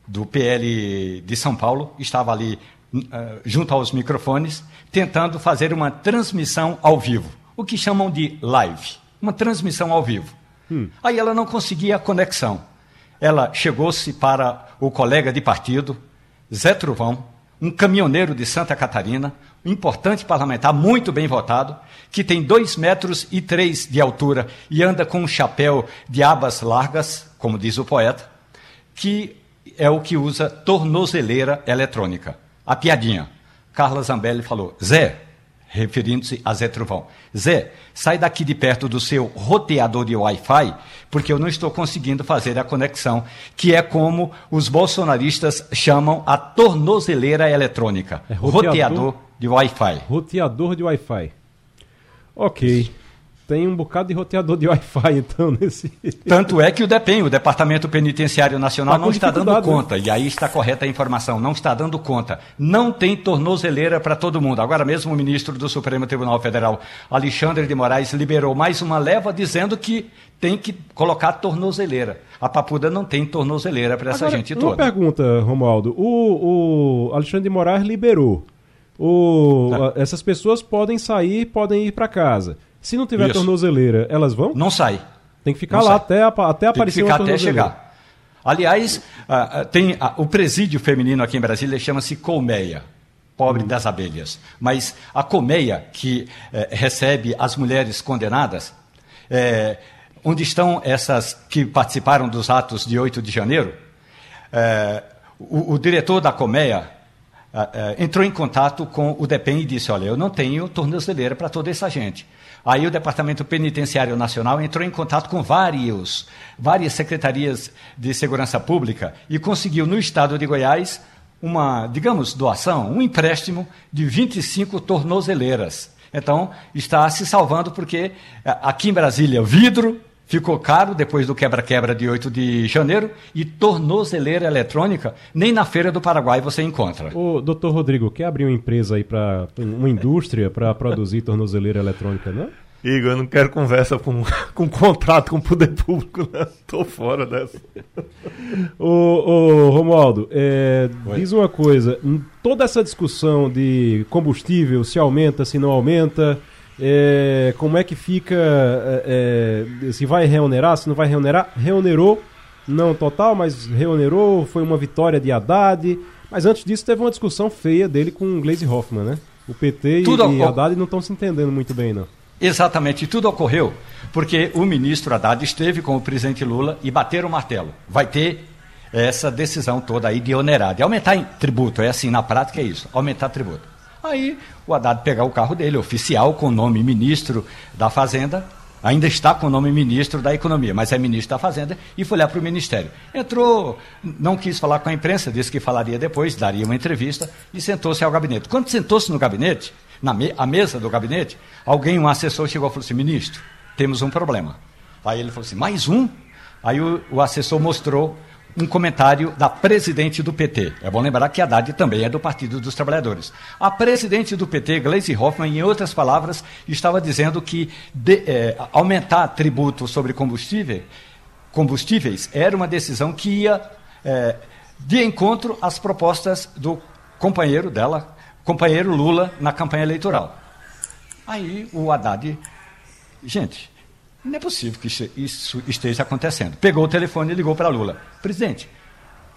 do PL de São Paulo, estava ali uh, junto aos microfones, tentando fazer uma transmissão ao vivo, o que chamam de live, uma transmissão ao vivo. Hum. Aí ela não conseguia a conexão. Ela chegou-se para o colega de partido, Zé Truvão, um caminhoneiro de Santa Catarina, um importante parlamentar, muito bem votado, que tem dois metros e três de altura e anda com um chapéu de abas largas, como diz o poeta, que é o que usa tornozeleira eletrônica. A piadinha. Carla Zambelli falou: Zé, referindo-se a Zé Trovão. Zé, sai daqui de perto do seu roteador de Wi-Fi, porque eu não estou conseguindo fazer a conexão, que é como os bolsonaristas chamam a tornozeleira eletrônica. É roteador, roteador de Wi-Fi. Roteador de Wi-Fi. Ok. Tem um bocado de roteador de Wi-Fi, então, nesse. Tanto é que o DEPEN, o Departamento Penitenciário Nacional, tá não está dando né? conta. Né? E aí está correta a informação, não está dando conta. Não tem tornozeleira para todo mundo. Agora mesmo o ministro do Supremo Tribunal Federal, Alexandre de Moraes, liberou mais uma leva dizendo que tem que colocar tornozeleira. A Papuda não tem tornozeleira para essa Agora, gente toda. Uma pergunta, Romualdo. O, o Alexandre de Moraes liberou. O, tá. Essas pessoas podem sair, podem ir para casa. Se não tiver Isso. tornozeleira, elas vão? Não sai. Tem que ficar não lá até, até aparecer Tem que ficar até chegar. Aliás, tem o presídio feminino aqui em Brasília chama-se Colmeia, pobre hum. das abelhas. Mas a colmeia que uh, recebe as mulheres condenadas, eh, onde estão essas que participaram dos atos de 8 de janeiro, eh, o, o, diretor da colmeia entrou em contato com o DEPEN e disse: Olha, eu não tenho tornozeleira para toda essa gente. Aí o Departamento Penitenciário Nacional entrou em contato com vários, várias secretarias de segurança pública e conseguiu no estado de Goiás uma, digamos, doação, um empréstimo de 25 tornozeleiras. Então, está se salvando porque eh, aqui em Brasília, vidro ficou caro depois do quebra-quebra de 8 de janeiro e tornozeleira eletrônica nem na Feira do Paraguai você encontra. O doutor Rodrigo, quer abrir uma empresa aí para uma indústria para produzir tornozeleira eletrônica, não? Igor, eu não quero conversa com, com contrato com o poder público, né? Tô fora dessa. ô, ô Romualdo, é, diz uma coisa: toda essa discussão de combustível, se aumenta, se não aumenta, é, como é que fica, é, é, se vai reonerar, se não vai reonerar, reonerou, não total, mas reonerou, foi uma vitória de Haddad, mas antes disso teve uma discussão feia dele com o Gleisi Hoffmann, né? O PT Tudo e, e Haddad não estão se entendendo muito bem, não. Exatamente, tudo ocorreu porque o ministro Haddad esteve com o presidente Lula e bateram o martelo. Vai ter essa decisão toda aí de onerar, de aumentar tributo. É assim, na prática é isso, aumentar tributo. Aí o Haddad pegar o carro dele, oficial, com o nome ministro da Fazenda, ainda está com o nome ministro da Economia, mas é ministro da Fazenda, e foi lá para o Ministério. Entrou, não quis falar com a imprensa, disse que falaria depois, daria uma entrevista, e sentou-se ao gabinete. Quando sentou-se no gabinete, na me mesa do gabinete, alguém, um assessor, chegou e falou assim: ministro, temos um problema. Aí ele falou assim: mais um? Aí o, o assessor mostrou um comentário da presidente do PT. É bom lembrar que a Haddad também é do Partido dos Trabalhadores. A presidente do PT, Gleisi Hoffmann, em outras palavras, estava dizendo que de, é, aumentar tributo sobre combustível, combustíveis era uma decisão que ia é, de encontro às propostas do companheiro dela, companheiro Lula, na campanha eleitoral. Aí o Haddad, gente, não é possível que isso esteja acontecendo. Pegou o telefone e ligou para Lula. Presidente,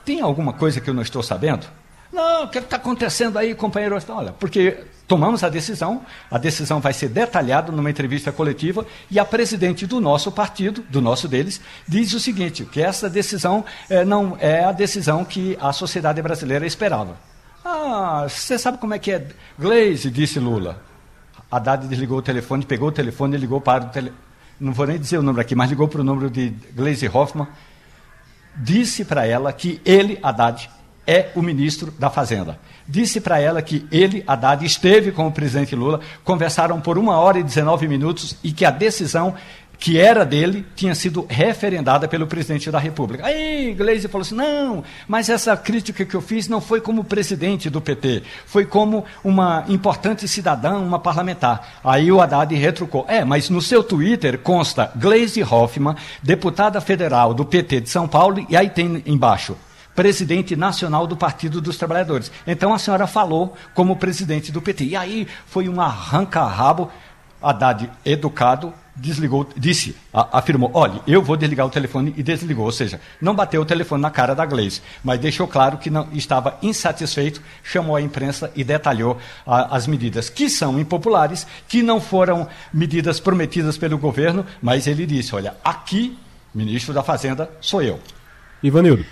tem alguma coisa que eu não estou sabendo? Não, o que está acontecendo aí, companheiro? Olha, porque tomamos a decisão, a decisão vai ser detalhada numa entrevista coletiva e a presidente do nosso partido, do nosso deles, diz o seguinte, que essa decisão é, não é a decisão que a sociedade brasileira esperava. Ah, você sabe como é que é? Glaze, disse Lula. Haddad desligou o telefone, pegou o telefone e ligou para o telefone. Não vou nem dizer o número aqui, mas ligou para o número de Glaze Hoffman. Disse para ela que ele, Haddad, é o ministro da Fazenda. Disse para ela que ele, Haddad, esteve com o presidente Lula, conversaram por uma hora e 19 minutos e que a decisão que era dele tinha sido referendada pelo presidente da República. Aí Gleisi falou assim: não, mas essa crítica que eu fiz não foi como presidente do PT, foi como uma importante cidadã, uma parlamentar. Aí o Haddad retrucou: é, mas no seu Twitter consta Gleisi Hoffmann, deputada federal do PT de São Paulo, e aí tem embaixo presidente nacional do Partido dos Trabalhadores. Então a senhora falou como presidente do PT. E aí foi um arranca-rabo. Haddad, educado, desligou, disse, a, afirmou, olha, eu vou desligar o telefone e desligou, ou seja, não bateu o telefone na cara da Gleisi, mas deixou claro que não estava insatisfeito, chamou a imprensa e detalhou a, as medidas que são impopulares, que não foram medidas prometidas pelo governo, mas ele disse, olha, aqui, ministro da Fazenda, sou eu. Ivanildo.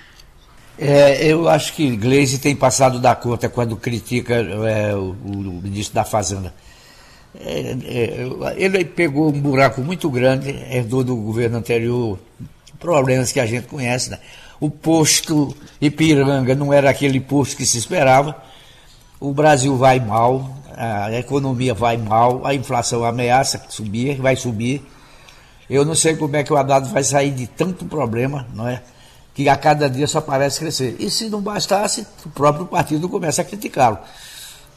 É, eu acho que Gleisi tem passado da conta quando critica é, o, o, ministro da Fazenda. É, é, ele pegou um buraco muito grande, herdou do governo anterior problemas que a gente conhece. Né? O posto Ipiranga não era aquele posto que se esperava. O Brasil vai mal, a economia vai mal, a inflação ameaça subir, vai subir. Eu não sei como é que o Haddad vai sair de tanto problema, não é? que a cada dia só parece crescer. E se não bastasse, o próprio partido começa a criticá-lo.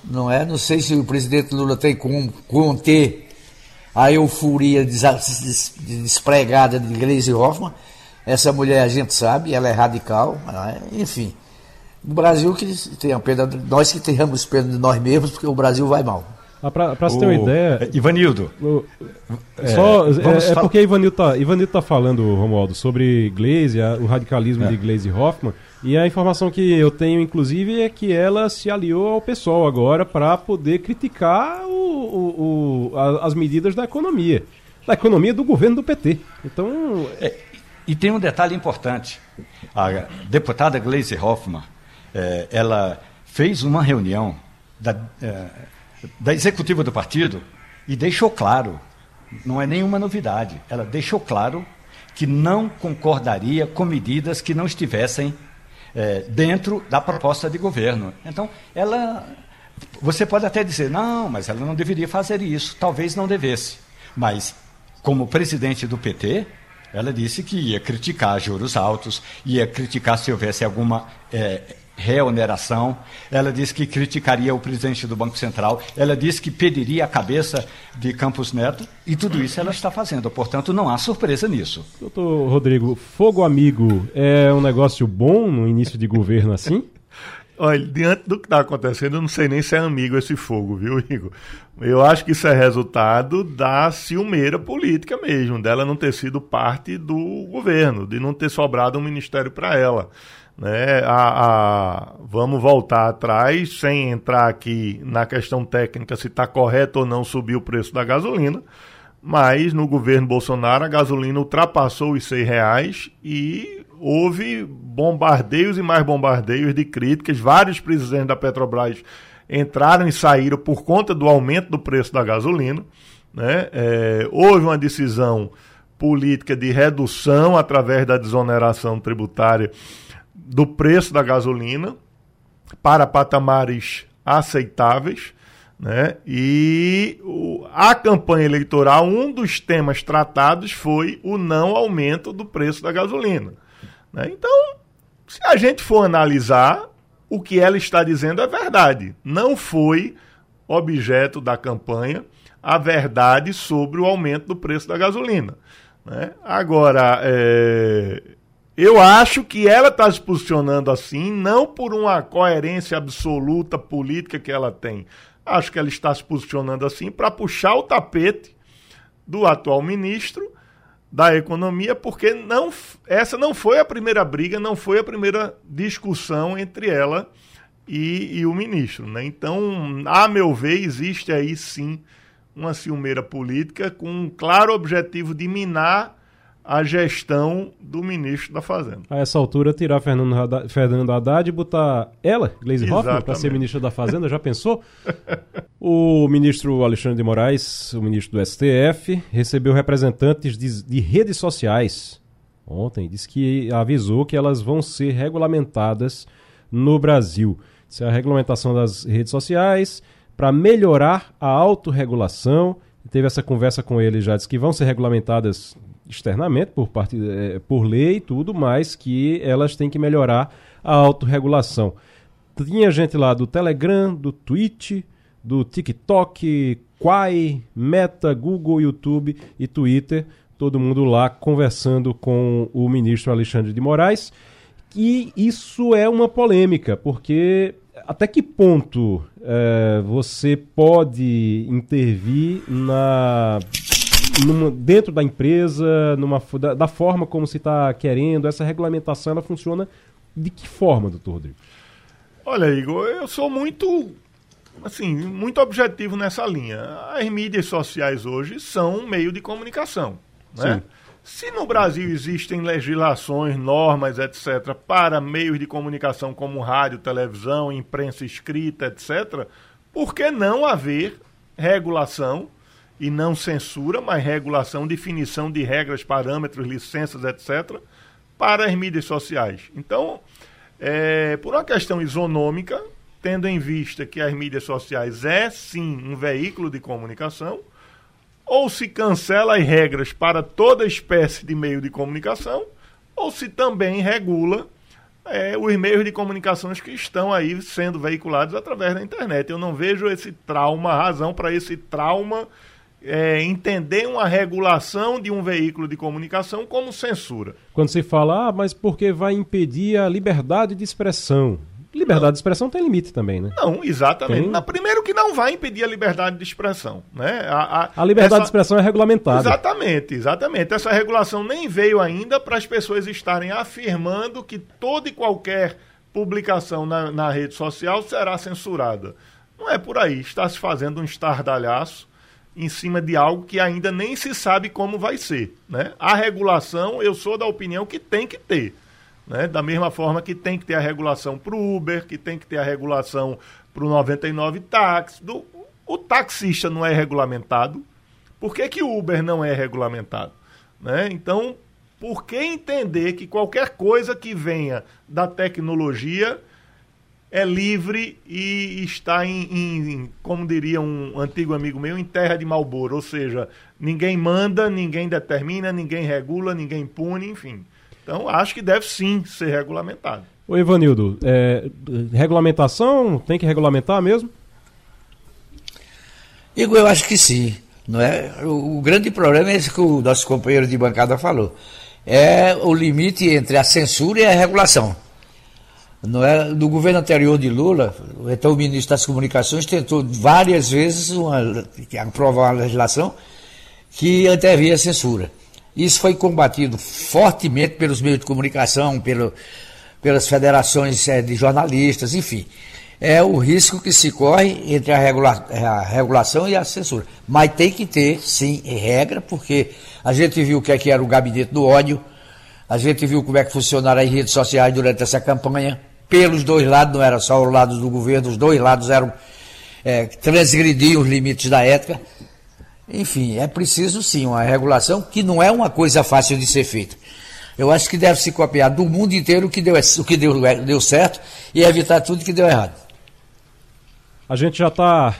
Não é? Não sei se o presidente Lula tem como conter a euforia despregada de Gleisi Hoffmann. Essa mulher a gente sabe, ela é radical, é? enfim. O Brasil que tenha pena, nós que tenhamos pena de nós mesmos, porque o Brasil vai mal. Ah, para você ter uma ideia. É, Ivanildo. O, é, só, é, é, porque Ivanildo está Ivanildo tá falando, Romualdo, sobre Glaze, o radicalismo é. de Glaze Hoffman. E a informação que eu tenho, inclusive, é que ela se aliou ao pessoal agora para poder criticar o, o, o, as medidas da economia. Da economia do governo do PT. Então. É, e tem um detalhe importante. A deputada Glaze Hoffman, é, ela fez uma reunião da da executiva do partido e deixou claro, não é nenhuma novidade, ela deixou claro que não concordaria com medidas que não estivessem é, dentro da proposta de governo. Então, ela. Você pode até dizer, não, mas ela não deveria fazer isso, talvez não devesse. Mas, como presidente do PT, ela disse que ia criticar juros altos, ia criticar se houvesse alguma é, reoneração. Ela disse que criticaria o presidente do Banco Central. Ela disse que pediria a cabeça de Campos Neto. E tudo isso ela está fazendo. Portanto, não há surpresa nisso. Doutor Rodrigo, fogo amigo é um negócio bom no início de governo assim? Olha, diante do que está acontecendo, eu não sei nem se é amigo esse fogo, viu, Igor? Eu acho que isso é resultado da ciumeira política mesmo, dela não ter sido parte do governo, de não ter sobrado um ministério para ela. Né, a, a, vamos voltar atrás, sem entrar aqui na questão técnica se está correto ou não subir o preço da gasolina, mas no governo Bolsonaro a gasolina ultrapassou os seis reais e houve bombardeios e mais bombardeios de críticas. Vários presidentes da Petrobras entraram e saíram por conta do aumento do preço da gasolina. Né? É, houve uma decisão política de redução através da desoneração tributária do preço da gasolina para patamares aceitáveis. Né? E a campanha eleitoral, um dos temas tratados foi o não aumento do preço da gasolina. Né? Então, se a gente for analisar, o que ela está dizendo é verdade. Não foi objeto da campanha a verdade sobre o aumento do preço da gasolina. Né? Agora, é, eu acho que ela está se posicionando assim, não por uma coerência absoluta política que ela tem. Acho que ela está se posicionando assim para puxar o tapete do atual ministro da economia, porque não, essa não foi a primeira briga, não foi a primeira discussão entre ela e, e o ministro. Né? Então, a meu ver, existe aí sim uma ciumeira política com um claro objetivo de minar a gestão do ministro da Fazenda. A essa altura, tirar Fernando Haddad, Fernando Haddad e botar ela, Gleisi Hoffmann, para ser ministra da Fazenda, já pensou? o ministro Alexandre de Moraes, o ministro do STF, recebeu representantes de, de redes sociais ontem, disse que avisou que elas vão ser regulamentadas no Brasil. Isso é a regulamentação das redes sociais para melhorar a autorregulação. Teve essa conversa com ele já, disse que vão ser regulamentadas externamente por, parte, é, por lei e tudo, mas que elas têm que melhorar a autorregulação. Tinha gente lá do Telegram, do Twitch, do TikTok, Quai, Meta, Google, YouTube e Twitter, todo mundo lá conversando com o ministro Alexandre de Moraes. E isso é uma polêmica, porque até que ponto é, você pode intervir na numa, dentro da empresa, numa, da, da forma como se está querendo, essa regulamentação ela funciona de que forma, doutor Rodrigo? Olha, Igor, eu sou muito assim, muito objetivo nessa linha. As mídias sociais hoje são um meio de comunicação. Né? Se no Brasil existem legislações, normas, etc., para meios de comunicação como rádio, televisão, imprensa escrita, etc., por que não haver regulação e não censura, mas regulação, definição de regras, parâmetros, licenças, etc., para as mídias sociais. Então, é, por uma questão isonômica, tendo em vista que as mídias sociais é sim um veículo de comunicação, ou se cancela as regras para toda espécie de meio de comunicação, ou se também regula é, os meios de comunicações que estão aí sendo veiculados através da internet. Eu não vejo esse trauma, razão para esse trauma é, entender uma regulação de um veículo de comunicação como censura. Quando se fala, ah, mas porque vai impedir a liberdade de expressão. Liberdade não. de expressão tem limite também, né? Não, exatamente. Tem... primeiro que não vai impedir a liberdade de expressão. Né? A, a, a liberdade essa... de expressão é regulamentada. Exatamente, exatamente. Essa regulação nem veio ainda para as pessoas estarem afirmando que toda e qualquer publicação na, na rede social será censurada. Não é por aí. Está se fazendo um estardalhaço em cima de algo que ainda nem se sabe como vai ser. Né? A regulação, eu sou da opinião que tem que ter. Né? Da mesma forma que tem que ter a regulação para o Uber, que tem que ter a regulação para o 99 táxi. Do, o taxista não é regulamentado. Por que, que o Uber não é regulamentado? Né? Então, por que entender que qualquer coisa que venha da tecnologia é livre e está em, em, como diria um antigo amigo meu, em terra de Malboro, ou seja, ninguém manda, ninguém determina, ninguém regula, ninguém pune, enfim. Então, acho que deve sim ser regulamentado. Ô Ivanildo, é, regulamentação, tem que regulamentar mesmo? Igor, eu acho que sim. Não é? O, o grande problema é esse que o nosso companheiro de bancada falou. É o limite entre a censura e a regulação. Não é, no governo anterior de Lula, então o ministro das Comunicações tentou várias vezes uma, aprovar uma legislação que antevia a censura. Isso foi combatido fortemente pelos meios de comunicação, pelo, pelas federações é, de jornalistas, enfim. É o risco que se corre entre a, regula a regulação e a censura. Mas tem que ter, sim, regra, porque a gente viu o que, é que era o gabinete do ódio, a gente viu como é que funcionaram as redes sociais durante essa campanha pelos dois lados, não era só o lado do governo, os dois lados eram é, transgrediam os limites da ética. Enfim, é preciso sim uma regulação que não é uma coisa fácil de ser feita. Eu acho que deve se copiar do mundo inteiro o que deu, o que deu, deu certo e evitar tudo que deu errado. A gente já está.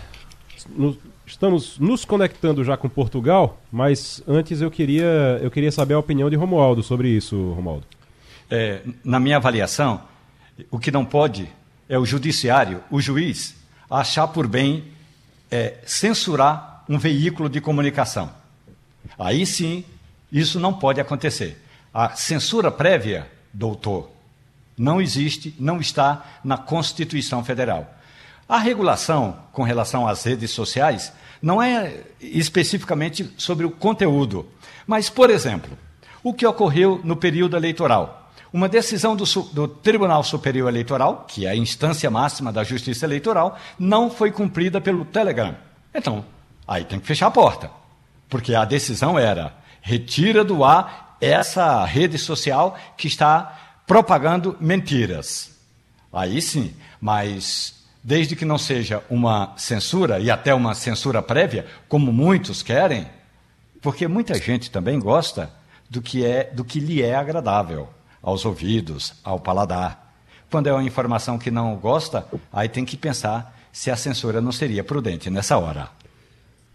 No, estamos nos conectando já com Portugal, mas antes eu queria, eu queria saber a opinião de Romualdo sobre isso, Romualdo. É, na minha avaliação, o que não pode é o judiciário, o juiz, achar por bem é, censurar um veículo de comunicação. Aí sim, isso não pode acontecer. A censura prévia, doutor, não existe, não está na Constituição Federal. A regulação com relação às redes sociais não é especificamente sobre o conteúdo, mas, por exemplo, o que ocorreu no período eleitoral. Uma decisão do, do, Tribunal Superior Eleitoral, que é a instância máxima da justiça eleitoral, não foi cumprida pelo Telegram. Então, aí tem que fechar a porta. Porque a decisão era: retira do ar essa rede social que está propagando mentiras. Aí sim, mas desde que não seja uma censura e até uma censura prévia, como muitos querem, porque muita gente também gosta do que é do que lhe é agradável aos ouvidos, ao paladar. Quando é uma informação que não gosta, aí tem que pensar se a censura não seria prudente nessa hora.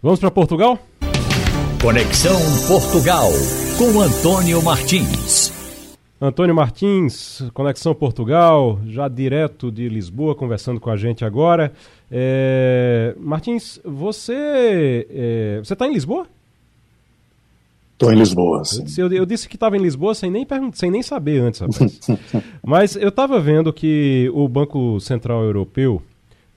Vamos para Portugal? Conexão Portugal com Antônio Martins. Antônio Martins, Conexão Portugal, já direto de Lisboa, conversando com a gente agora. É... Martins, você é... você está em Lisboa? Estou em Lisboa. Eu, eu disse que estava em Lisboa sem nem, sem nem saber antes, rapaz. Mas eu estava vendo que o Banco Central Europeu,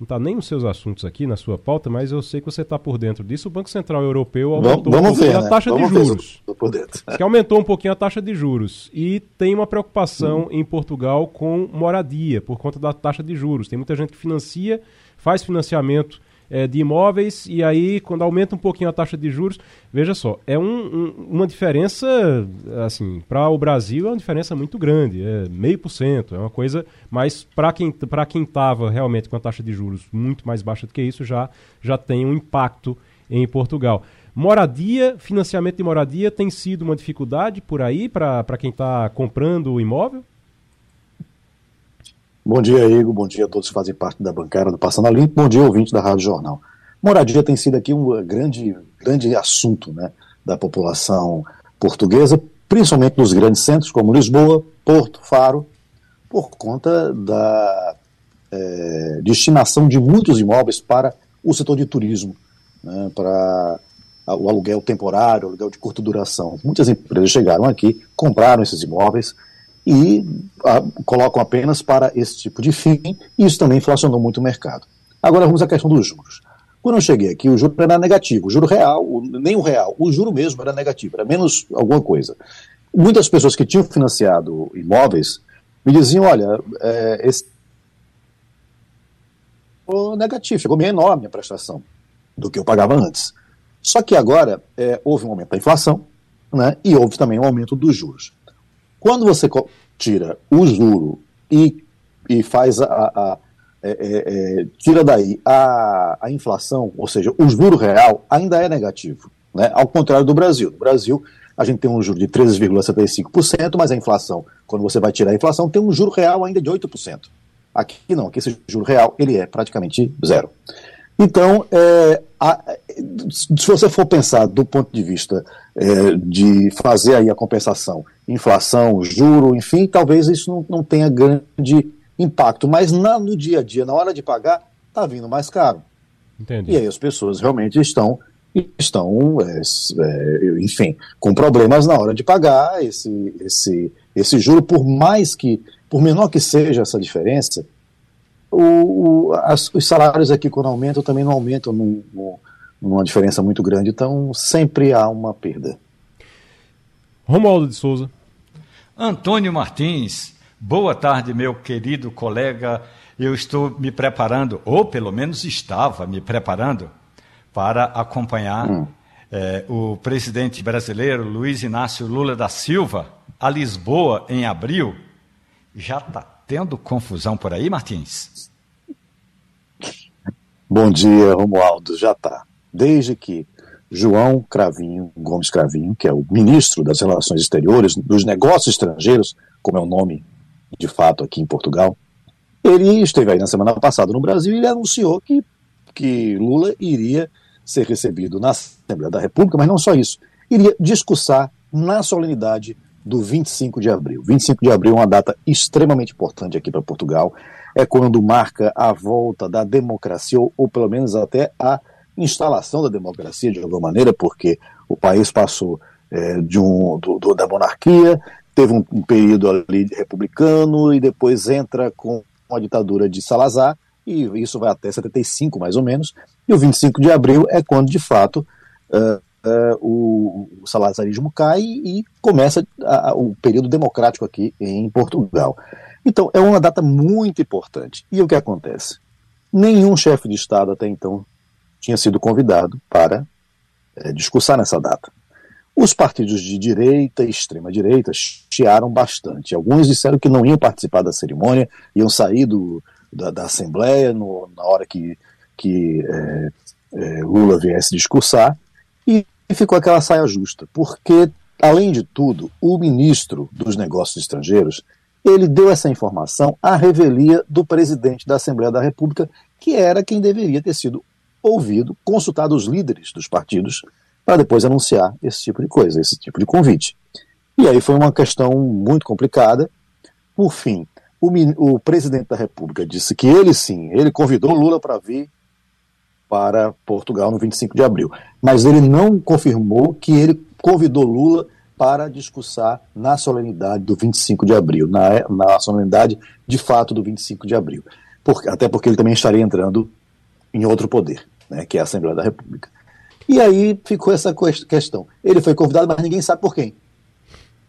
não está nem nos seus assuntos aqui, na sua pauta, mas eu sei que você está por dentro disso. O Banco Central Europeu aumentou vamos, vamos um ver, a né? taxa vamos de juros. Por dentro. que aumentou um pouquinho a taxa de juros. E tem uma preocupação hum. em Portugal com moradia, por conta da taxa de juros. Tem muita gente que financia, faz financiamento é, de imóveis e aí quando aumenta um pouquinho a taxa de juros, veja só, é um, um, uma diferença, assim, para o Brasil é uma diferença muito grande, é meio por cento, é uma coisa, mas para quem para quem estava realmente com a taxa de juros muito mais baixa do que isso, já, já tem um impacto em Portugal. Moradia, financiamento de moradia tem sido uma dificuldade por aí para quem está comprando o imóvel? Bom dia, Igor. Bom dia a todos que fazem parte da bancada do Passando a Limpo. Bom dia, ouvinte da Rádio Jornal. Moradia tem sido aqui um grande, grande assunto né, da população portuguesa, principalmente nos grandes centros como Lisboa, Porto, Faro, por conta da é, destinação de muitos imóveis para o setor de turismo, né, para o aluguel temporário, aluguel de curta duração. Muitas empresas chegaram aqui, compraram esses imóveis, e a, colocam apenas para esse tipo de fim, e isso também inflacionou muito o mercado. Agora vamos à questão dos juros. Quando eu cheguei aqui, o juro era negativo, o juro real, o, nem o real, o juro mesmo era negativo, era menos alguma coisa. Muitas pessoas que tinham financiado imóveis me diziam: olha, é, esse negativo, ficou menor a minha prestação do que eu pagava antes. Só que agora é, houve um aumento da inflação né, e houve também um aumento dos juros. Quando você tira o juro e, e faz a, a é, é, é, tira daí a, a inflação, ou seja, o juro real ainda é negativo, né? ao contrário do Brasil. No Brasil, a gente tem um juro de 13,75%, mas a inflação, quando você vai tirar a inflação, tem um juro real ainda de 8%. Aqui não, aqui esse juro real ele é praticamente zero. Então, é, a, se você for pensar do ponto de vista é, de fazer aí a compensação, inflação, juro, enfim, talvez isso não, não tenha grande impacto, mas na, no dia a dia, na hora de pagar, está vindo mais caro. Entendi. E aí as pessoas realmente estão, estão é, é, enfim, com problemas na hora de pagar esse, esse, esse juro, por mais que, por menor que seja essa diferença, o, o, as, os salários aqui, quando aumentam, também não aumentam num, numa diferença muito grande, então sempre há uma perda. Romualdo de Souza. Antônio Martins, boa tarde, meu querido colega. Eu estou me preparando, ou pelo menos estava me preparando, para acompanhar hum. eh, o presidente brasileiro Luiz Inácio Lula da Silva a Lisboa em abril. Já está tendo confusão por aí, Martins? Bom dia, Romualdo. Já está. Desde que João Cravinho, Gomes Cravinho, que é o ministro das Relações Exteriores, dos Negócios Estrangeiros, como é o nome de fato aqui em Portugal, ele esteve aí na semana passada no Brasil e ele anunciou que, que Lula iria ser recebido na Assembleia da República, mas não só isso, iria discursar na solenidade do 25 de abril. 25 de abril é uma data extremamente importante aqui para Portugal. É quando marca a volta da democracia, ou, ou, pelo menos até a instalação da democracia, de alguma maneira, porque o país passou é, de um, do, do, da monarquia, teve um, um, período ali republicano e depois entra com a ditadura de Salazar, e isso vai até 75 mais ou menos. E o 25 de abril é quando, de fato, uh, o, o salazarismo cai e começa a, a, o período democrático aqui em Portugal. Então, é uma data muito importante. E o que acontece? Nenhum chefe de Estado até então tinha sido convidado para é, discursar nessa data. Os partidos de direita e extrema-direita chiaram bastante. Alguns disseram que não iam participar da cerimônia, iam sair do, da, da Assembleia no, na hora que, que é, é, Lula viesse discursar, e ficou aquela saia justa, porque, além de tudo, o ministro dos Negócios Estrangeiros ele deu essa informação à revelia do presidente da Assembleia da República, que era quem deveria ter sido ouvido, consultado os líderes dos partidos para depois anunciar esse tipo de coisa, esse tipo de convite. E aí foi uma questão muito complicada. Por fim, o, o presidente da República disse que ele sim, ele convidou Lula para vir para Portugal no 25 de abril, mas ele não confirmou que ele convidou Lula para discursar na solenidade do 25 de abril, na, na solenidade de fato do 25 de abril. Por, até porque ele também estaria entrando em outro poder, né, que é a Assembleia da República. E aí ficou essa questão. Ele foi convidado, mas ninguém sabe por quem,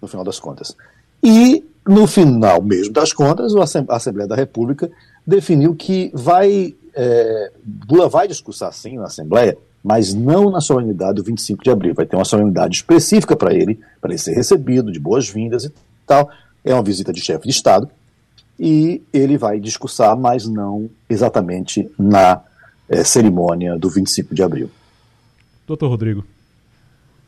no final das contas. E, no final mesmo das contas, a Assembleia da República definiu que vai. É, Lula vai discursar sim na Assembleia, mas não na solenidade do 25 de abril. Vai ter uma solenidade específica para ele, para ele ser recebido, de boas-vindas e tal. É uma visita de chefe de Estado. E ele vai discursar, mas não exatamente na é, cerimônia do 25 de abril. Doutor Rodrigo.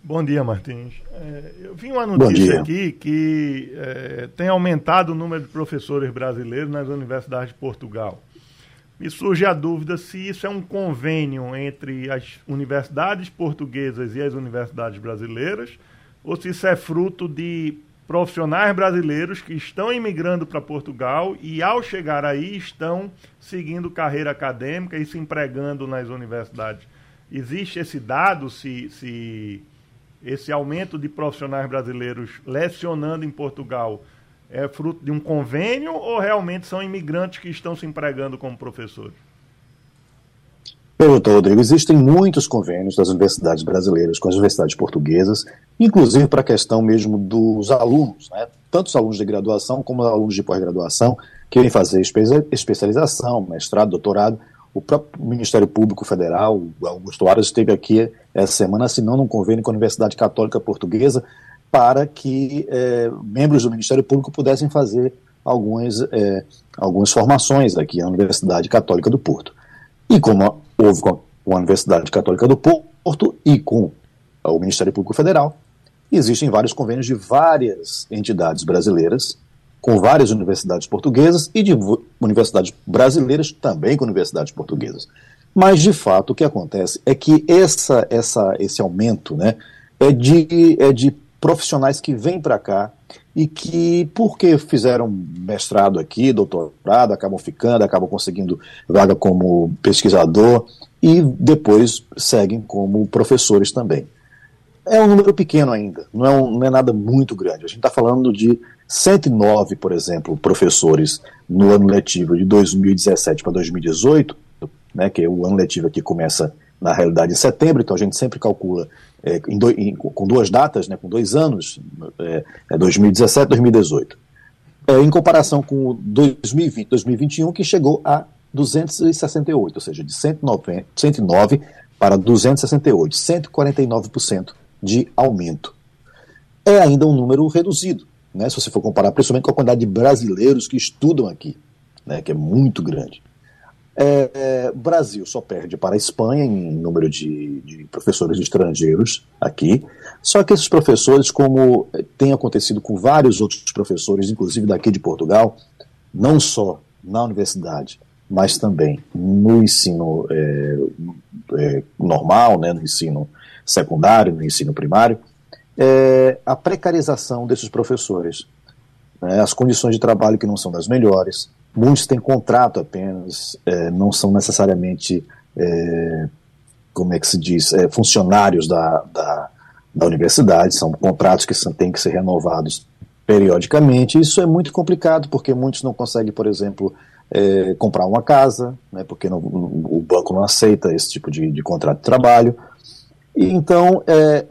Bom dia, Martins. É, eu vi uma notícia aqui que é, tem aumentado o número de professores brasileiros nas universidades de Portugal. Me surge a dúvida se isso é um convênio entre as universidades portuguesas e as universidades brasileiras, ou se isso é fruto de profissionais brasileiros que estão imigrando para Portugal e, ao chegar aí, estão seguindo carreira acadêmica e se empregando nas universidades Existe esse dado se, se esse aumento de profissionais brasileiros lecionando em Portugal é fruto de um convênio ou realmente são imigrantes que estão se empregando como professores? Doutor Rodrigo, existem muitos convênios das universidades brasileiras com as universidades portuguesas, inclusive para a questão mesmo dos alunos, né? tanto os alunos de graduação como os alunos de pós-graduação, que querem fazer especialização, mestrado, doutorado, o próprio Ministério Público Federal, Augusto Aras, esteve aqui essa semana assinando um convênio com a Universidade Católica Portuguesa para que é, membros do Ministério Público pudessem fazer algumas, é, algumas formações aqui na Universidade Católica do Porto. E como houve com a Universidade Católica do Porto e com o Ministério Público Federal, existem vários convênios de várias entidades brasileiras com várias universidades portuguesas e de universidades brasileiras também com universidades portuguesas. Mas, de fato, o que acontece é que essa, essa, esse aumento né, é, de, é de profissionais que vêm para cá e que, porque fizeram mestrado aqui, doutorado, acabam ficando, acabam conseguindo vaga como pesquisador e depois seguem como professores também. É um número pequeno ainda, não é, um, não é nada muito grande. A gente está falando de 109, por exemplo, professores no ano letivo de 2017 para 2018, né, que é o ano letivo que começa na realidade em setembro, então a gente sempre calcula é, em do, em, com duas datas, né, com dois anos, é, é 2017 e 2018. É, em comparação com 2020, 2021, que chegou a 268, ou seja, de 109, 109 para 268, 149% de aumento. É ainda um número reduzido, né, se você for comparar principalmente com a quantidade de brasileiros que estudam aqui, né, que é muito grande. É, é, Brasil só perde para a Espanha em número de, de, professores estrangeiros aqui. Só que esses professores, como tem acontecido com vários outros professores, inclusive daqui de Portugal, não só na universidade, mas também no ensino é, é normal, né, no ensino secundário, no ensino primário, é, a precarização desses professores, né, as condições de trabalho que não são das melhores, muitos têm contrato apenas, é, não são necessariamente, é, como é que se diz, é, funcionários da, da, da, universidade, são contratos que são, têm que ser renovados periodicamente. Isso é muito complicado, porque muitos não conseguem, por exemplo, é, comprar uma casa, né, porque não, o banco não aceita esse tipo de, de contrato de trabalho. E, então, é,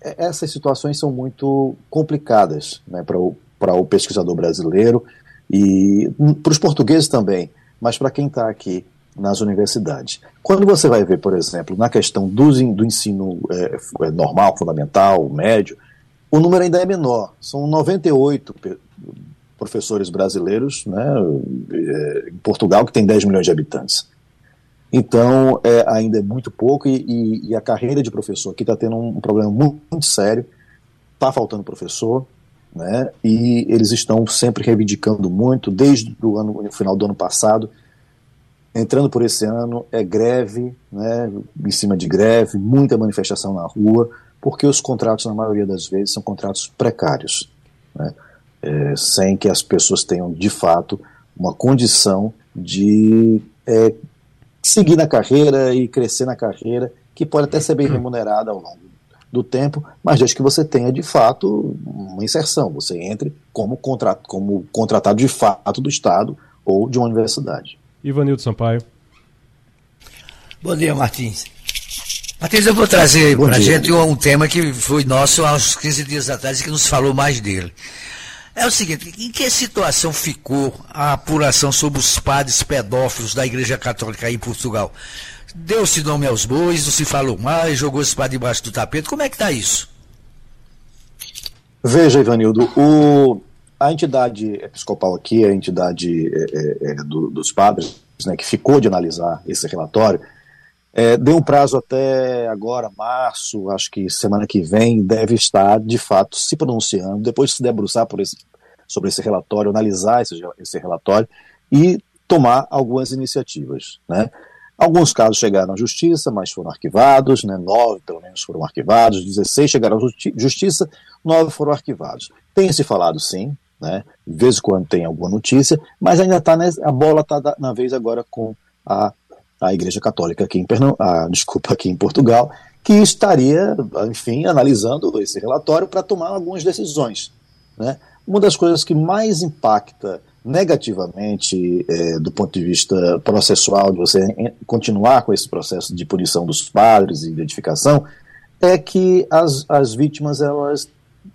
é essas situações são muito complicadas né, para o, o pesquisador brasileiro e para os portugueses também, mas para quem está aqui nas universidades. Quando você vai ver, por exemplo, na questão do, do ensino é, é normal, fundamental, médio, o número ainda é menor. São 98 professores brasileiros né, é, em Portugal, que tem 10 milhões de habitantes. Então, é, ainda é muito pouco e, e, e a carreira de professor aqui está tendo um, problema muito, muito sério. Está faltando professor, né, e eles estão sempre reivindicando muito, desde o, ano, final do ano passado, entrando por esse ano, é greve, né, em cima de greve, muita manifestação na rua, porque os contratos, na maioria das vezes, são contratos precários, né, é, sem que as pessoas tenham, de fato, uma condição de é, seguir na carreira e crescer na carreira, que pode até ser bem remunerada ao longo do tempo, mas desde que você tenha de fato uma inserção, você entre como, contra, como contratado de fato do Estado ou de uma universidade. Ivanildo Sampaio. Bom dia, Martins. Martins, eu vou trazer para a gente um tema que foi nosso há uns 15 dias atrás e que nos falou mais dele. É o seguinte, em que situação ficou a apuração sobre os padres pedófilos da Igreja Católica aí em Portugal? Deu-se nome aos bois, não se falou mais, jogou esse padre debaixo do tapete. Como é que está isso? Veja, Ivanildo, o, a entidade episcopal aqui, a entidade é, é, é do, dos padres, né, que ficou de analisar esse relatório, é, deu um prazo até agora, março, acho que semana que vem, deve estar, de fato, se pronunciando, depois de se debruçar esse, sobre esse relatório, analisar esse, esse relatório e tomar algumas iniciativas. Né? Alguns casos chegaram à justiça, mas foram arquivados, né? nove pelo menos foram arquivados, 16 chegaram à justiça, nove foram arquivados. Tem se falado, sim, né? de vez em quando tem alguma notícia, mas ainda está a bola está na vez agora com a a Igreja Católica aqui em Pernam ah, desculpa, aqui em Portugal, que estaria, enfim, analisando esse relatório para tomar algumas decisões. Né? Uma das coisas que mais impacta negativamente é, do ponto de vista processual, de você continuar com esse processo de punição dos padres e identificação, é que as, as vítimas elas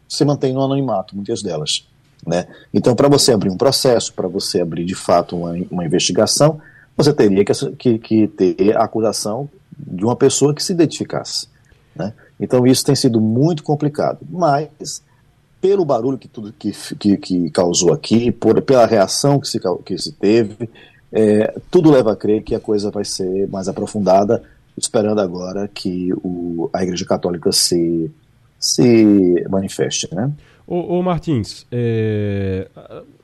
se mantêm no anonimato, muitas delas. Né? Então, para você abrir um processo, para você abrir de fato uma, uma investigação, você teria que, que, que, ter a acusação de uma pessoa que se identificasse. Né? Então isso tem sido muito complicado. Mas, pelo barulho que tudo que, que, que causou aqui, por, pela reação que se, que se teve, é, tudo leva a crer que a coisa vai ser mais aprofundada, esperando agora que o, a Igreja Católica se, se manifeste. Né? Ô, ô Martins, é,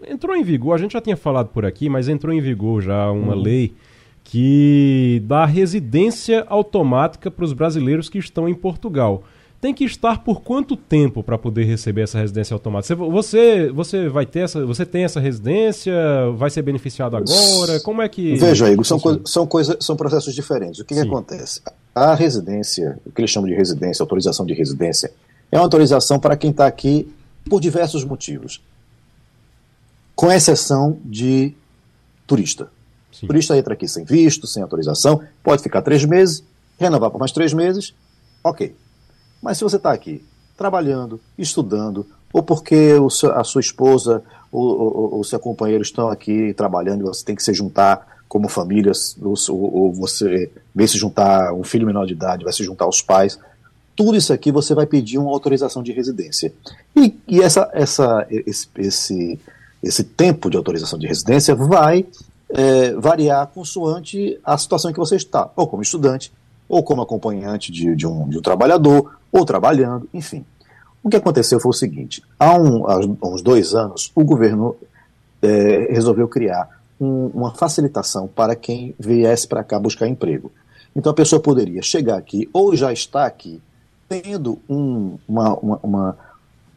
entrou em vigor, a gente já tinha falado por aqui, mas entrou em vigor já uma uhum. lei que dá residência automática para os brasileiros que estão em Portugal. Tem que estar por quanto tempo para poder receber essa residência automática? Você, você vai ter essa, você tem essa residência? Vai ser beneficiado agora? Como é que Veja, Igor, são, co são coisas, são processos diferentes. O que, que acontece? A residência, o que eles chamam de residência, autorização de residência, é uma autorização para quem está aqui por diversos motivos. Com exceção de turista. Sim. Turista entra aqui sem visto, sem autorização, pode ficar três meses, renovar por mais três meses, ok. Mas se você está aqui trabalhando, estudando, ou porque seu, a sua esposa ou o seu companheiro estão aqui trabalhando e você tem que se juntar como família, ou, ou você vem se juntar, um filho menor de idade vai se juntar aos pais, tudo isso aqui você vai pedir uma autorização de residência. E, e essa, essa, esse, esse, esse tempo de autorização de residência vai é, variar consoante a situação em que você está, ou como estudante, ou como acompanhante de, de, um, de um trabalhador, ou trabalhando, enfim. O que aconteceu foi o seguinte: há, um, há uns dois anos, o governo é, resolveu criar um, uma facilitação para quem viesse para cá buscar emprego. Então a pessoa poderia chegar aqui, ou já está aqui, tendo um, uma, uma, uma,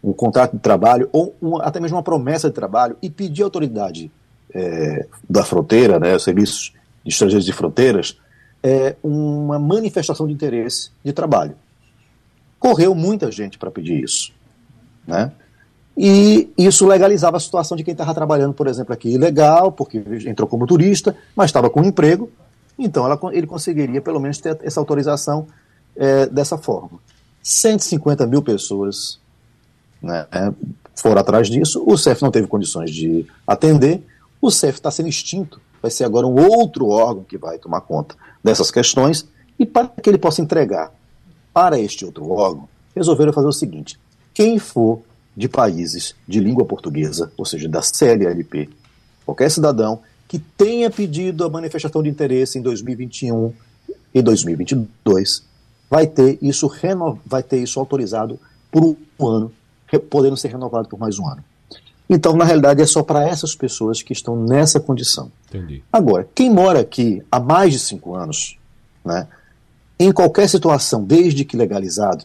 um contrato de trabalho ou uma, até mesmo uma promessa de trabalho e pedir à autoridade é, da fronteira, né, serviços de estrangeiros de fronteiras, é, uma manifestação de interesse de trabalho. Correu muita gente para pedir isso. Né? E isso legalizava a situação de quem estava trabalhando, por exemplo, aqui ilegal, porque entrou como turista, mas estava com um emprego, então ela, ele conseguiria pelo menos ter essa autorização é, dessa forma. 150 mil pessoas né, foram atrás disso, o CEF não teve condições de atender, o CEF está sendo extinto, vai ser agora um outro órgão que vai tomar conta dessas questões, e para que ele possa entregar para este outro órgão, resolveram fazer o seguinte: quem for de países de língua portuguesa, ou seja, da CLLP, qualquer cidadão que tenha pedido a manifestação de interesse em 2021 e 2022, vai ter isso, reno... vai ter isso autorizado por um ano, podendo ser renovado por mais um ano. Então, na realidade, é só para essas pessoas que estão nessa condição. Entendi. Agora, quem mora aqui há mais de cinco anos, né, em qualquer situação, desde que legalizado,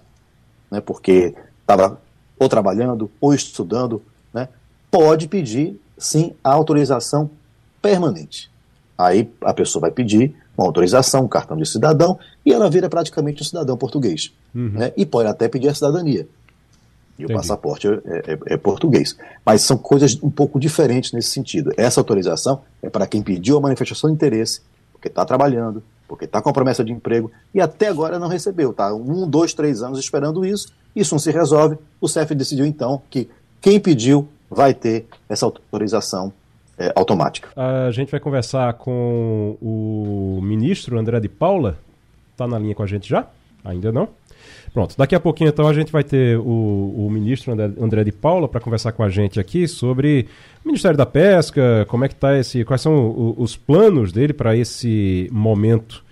né, porque estava ou trabalhando ou estudando, né, pode pedir, sim, a autorização permanente. Aí a pessoa vai pedir uma autorização, um cartão de cidadão, e ela vira praticamente um cidadão português. Uhum. Né, e pode até pedir a cidadania. E Entendi. o passaporte é, é, é, português. Mas são coisas um pouco diferentes nesse sentido. Essa autorização é para quem pediu a manifestação de interesse, porque está trabalhando, porque está com a promessa de emprego e até agora não recebeu. Está um, dois, três anos esperando isso, isso não se resolve. O CEF decidiu então que quem pediu vai ter essa autorização é, automática. A gente vai conversar com o ministro André de Paula. Está na linha com a gente já? Ainda não? Pronto, daqui a pouquinho então a gente vai ter o, o ministro André, André de Paula para conversar com a gente aqui sobre o Ministério da Pesca, como é que tá esse, quais são o, os planos dele para esse momento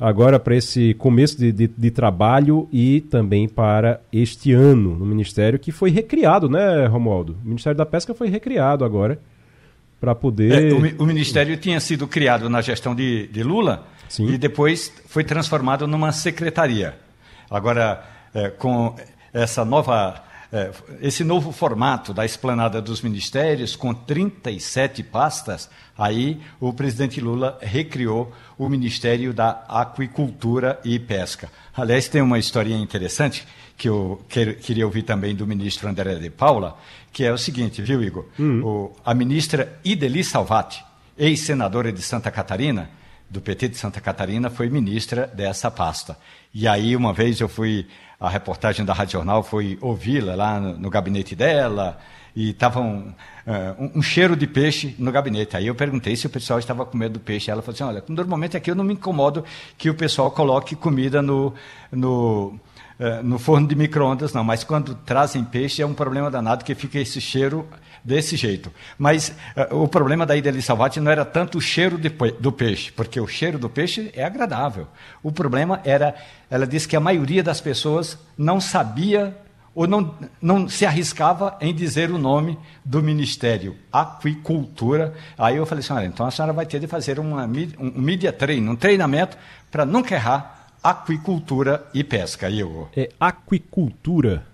agora para esse começo de, de, de, trabalho e também para este ano no Ministério, que foi recriado, né, Romualdo? O Ministério da Pesca foi recriado agora para poder. É, o, o, Ministério tinha sido criado na gestão de, de Lula Sim. e depois foi transformado numa secretaria. Agora, é, com essa nova é, esse novo formato da esplanada dos ministérios, com 37 pastas, aí o presidente Lula recriou o Ministério da Aquicultura e Pesca. Aliás, tem uma historinha interessante que eu queria ouvir também do ministro André de Paula, que é o seguinte, viu, Igor? Hum. O, a ministra Ideli Salvati, ex-senadora de Santa Catarina, do PT de Santa Catarina, foi ministra dessa pasta. E aí, uma vez eu fui a reportagem da Rádio Jornal foi ouvi-la lá no, no, gabinete dela e estava um, uh, um, cheiro de peixe no gabinete. Aí eu perguntei se o pessoal estava com medo do peixe. Ela falou assim: olha, normalmente aqui eu não me incomodo que o pessoal coloque comida no, no, uh, no forno de micro-ondas, não, mas quando trazem peixe é um problema danado que fica esse cheiro desse jeito. Mas uh, o problema da Ida Salvati não era tanto o cheiro de, do peixe, porque o cheiro do peixe é agradável. O problema era, ela disse que a maioria das pessoas não sabia ou não, não se arriscava em dizer o nome do Ministério Aquicultura. Aí eu falei assim, então a senhora vai ter de fazer uma, um media training, um treinamento para nunca errar aquicultura e pesca. Eu... É aquicultura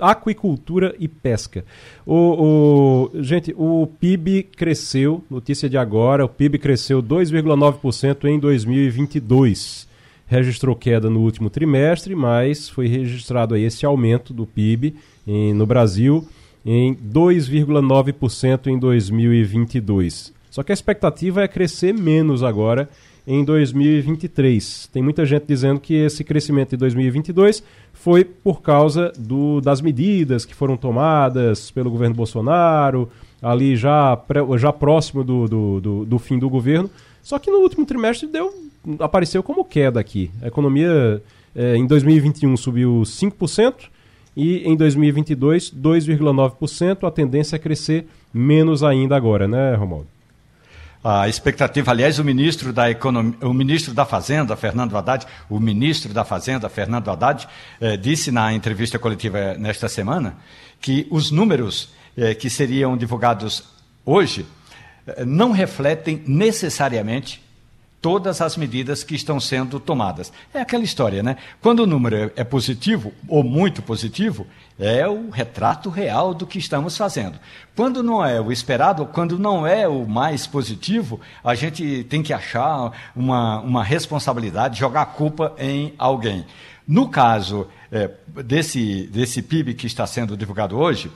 aquicultura e pesca. O, o, gente, o PIB cresceu, notícia de agora, o PIB cresceu 2,9% em 2022. Registrou queda no último trimestre, mas foi registrado aí esse aumento do PIB em, no Brasil em 2,9% em 2022. Só que a expectativa é crescer menos agora em 2023. Tem muita gente dizendo que esse crescimento de 2022 foi por causa do, das medidas que foram tomadas pelo governo Bolsonaro, ali já, já próximo do, do, do, do fim do governo. Só que no último trimestre deu, apareceu como queda aqui. A economia é, em 2021 subiu 5% e em 2022 2,9%. A tendência é crescer menos ainda agora, né, Romualdo? A expectativa, aliás, o ministro da Economia, o ministro da Fazenda, Fernando Haddad, o ministro da Fazenda, Fernando Haddad, eh, disse na entrevista coletiva nesta semana que os números eh, que seriam divulgados hoje eh, não refletem necessariamente todas as medidas que estão sendo tomadas. É aquela história, né? Quando o número é positivo, ou muito positivo, é o retrato real do que estamos fazendo. Quando não é o esperado, quando não é o mais positivo, a gente tem que achar uma, uma responsabilidade, jogar a culpa em alguém. No caso é, desse, desse PIB que está sendo divulgado hoje,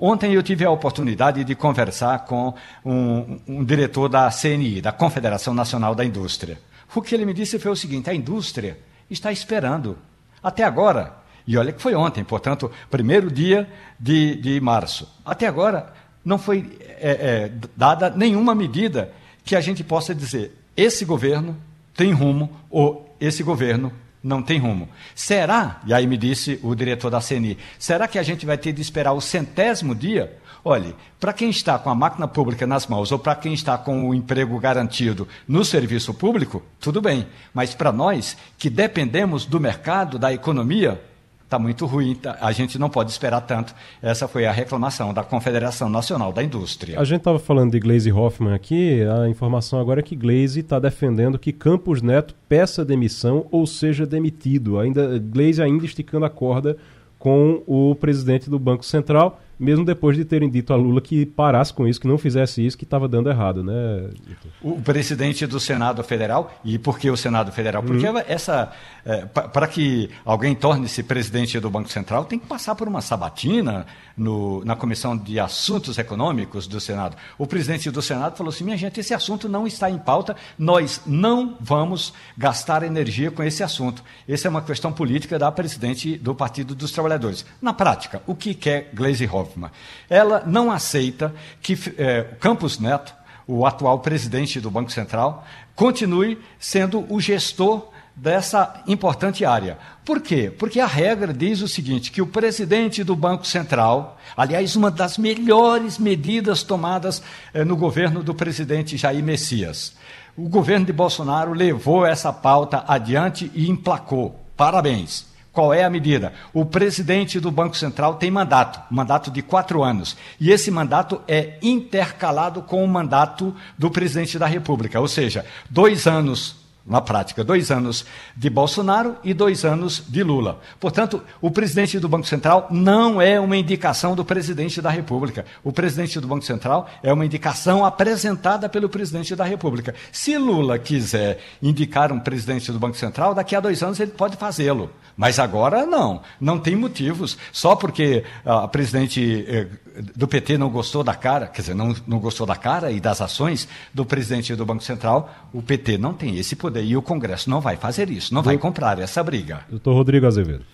Ontem eu tive a oportunidade de conversar com um, um, diretor da CNI, da Confederação Nacional da Indústria. O que ele me disse foi o seguinte: a indústria está esperando Até agora, e olha que foi ontem, portanto, primeiro dia de, de março. Até agora, não foi é, é, dada nenhuma medida que a gente possa dizer: esse governo tem rumo ou esse governo não tem rumo. Será, e aí me disse o diretor da CNI, será que a gente vai ter de esperar o centésimo dia? Olhe, para quem está com a máquina pública nas mãos ou para quem está com o emprego garantido no serviço público, tudo bem. Mas para nós, que dependemos do mercado, da economia, está muito ruim, tá, a gente não pode esperar tanto. Essa foi a reclamação da Confederação Nacional da Indústria. A gente estava falando de Glaze Hoffman aqui, a informação agora é que Glaze está defendendo que Campos Neto peça demissão ou seja demitido. Ainda, Glaze ainda esticando a corda com o presidente do Banco Central mesmo depois de terem dito a Lula que parasse com isso, que não fizesse isso, que estava dando errado, né? O presidente do Senado Federal, e por que o Senado Federal? Porque uhum. essa, é, para que alguém torne-se presidente do Banco Central, tem que passar por uma sabatina no, na Comissão de Assuntos Econômicos do Senado. O presidente do Senado falou assim: minha gente, esse assunto não está em pauta, nós não vamos gastar energia com esse assunto. Essa é uma questão política da presidente do Partido dos Trabalhadores. Na prática, o que quer Gleisi Hoffmann? Ela não aceita que é, Campos Neto, o atual presidente do Banco Central, continue sendo o gestor dessa importante área. Por quê? Porque a regra diz o seguinte: que o presidente do Banco Central, aliás, uma das melhores medidas tomadas eh, no governo do presidente Jair Messias, o governo de Bolsonaro levou essa pauta adiante e emplacou. Parabéns. Qual é a medida? O presidente do Banco Central tem mandato, mandato de quatro anos. E esse mandato é intercalado com o mandato do presidente da República. Ou seja, dois anos na prática, dois anos de Bolsonaro e dois anos de Lula. Portanto, o presidente do Banco Central não é uma indicação do presidente da República. O presidente do Banco Central é uma indicação apresentada pelo presidente da República. Se Lula quiser indicar um presidente do Banco Central, daqui a dois anos ele pode fazê-lo. Mas agora não, não tem motivos. Só porque a presidente eh, do PT não gostou da cara, quer dizer, não, não gostou da cara e das ações do presidente do Banco Central, o PT não tem esse poder e o Congresso não vai fazer isso, não vai comprar essa briga. Doutor Rodrigo Azevedo.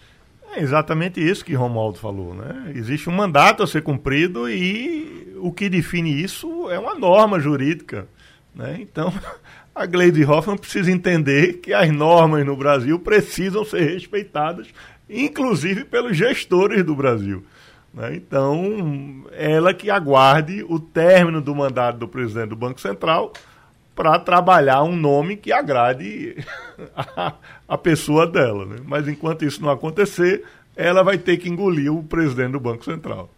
É exatamente isso que Romualdo falou, né? Existe um mandato a ser cumprido e o que define isso é uma norma jurídica, né? Então, a Gleide Hoffmann precisa entender que as normas no Brasil precisam ser respeitadas, inclusive pelos gestores do Brasil. Né? Então, ela que aguarde o término do mandato do presidente do Banco Central para trabalhar um nome que agrade a, a pessoa dela. Né? Mas enquanto isso não acontecer, ela vai ter que engolir o presidente do Banco Central.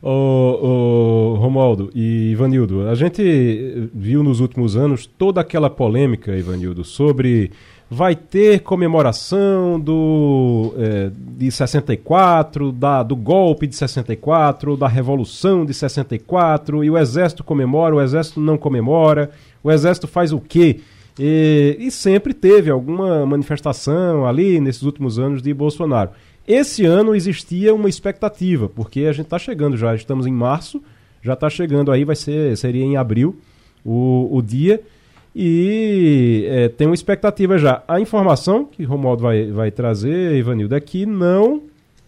Ô, ô, Romualdo e Ivanildo, a gente viu nos últimos anos toda aquela polêmica, Ivanildo, sobre vai ter comemoração do é, de 64, da, do golpe de 64, da revolução de 64, e o exército comemora, o exército não comemora, o exército faz o quê? E, e sempre teve alguma manifestação ali nesses últimos anos de Bolsonaro. Esse ano existia uma expectativa, porque a gente está chegando já, estamos em março, já está chegando aí, vai ser, seria em abril o, o dia, e é, tem uma expectativa já. A informação que Romualdo vai, vai trazer, Ivanildo, é que não,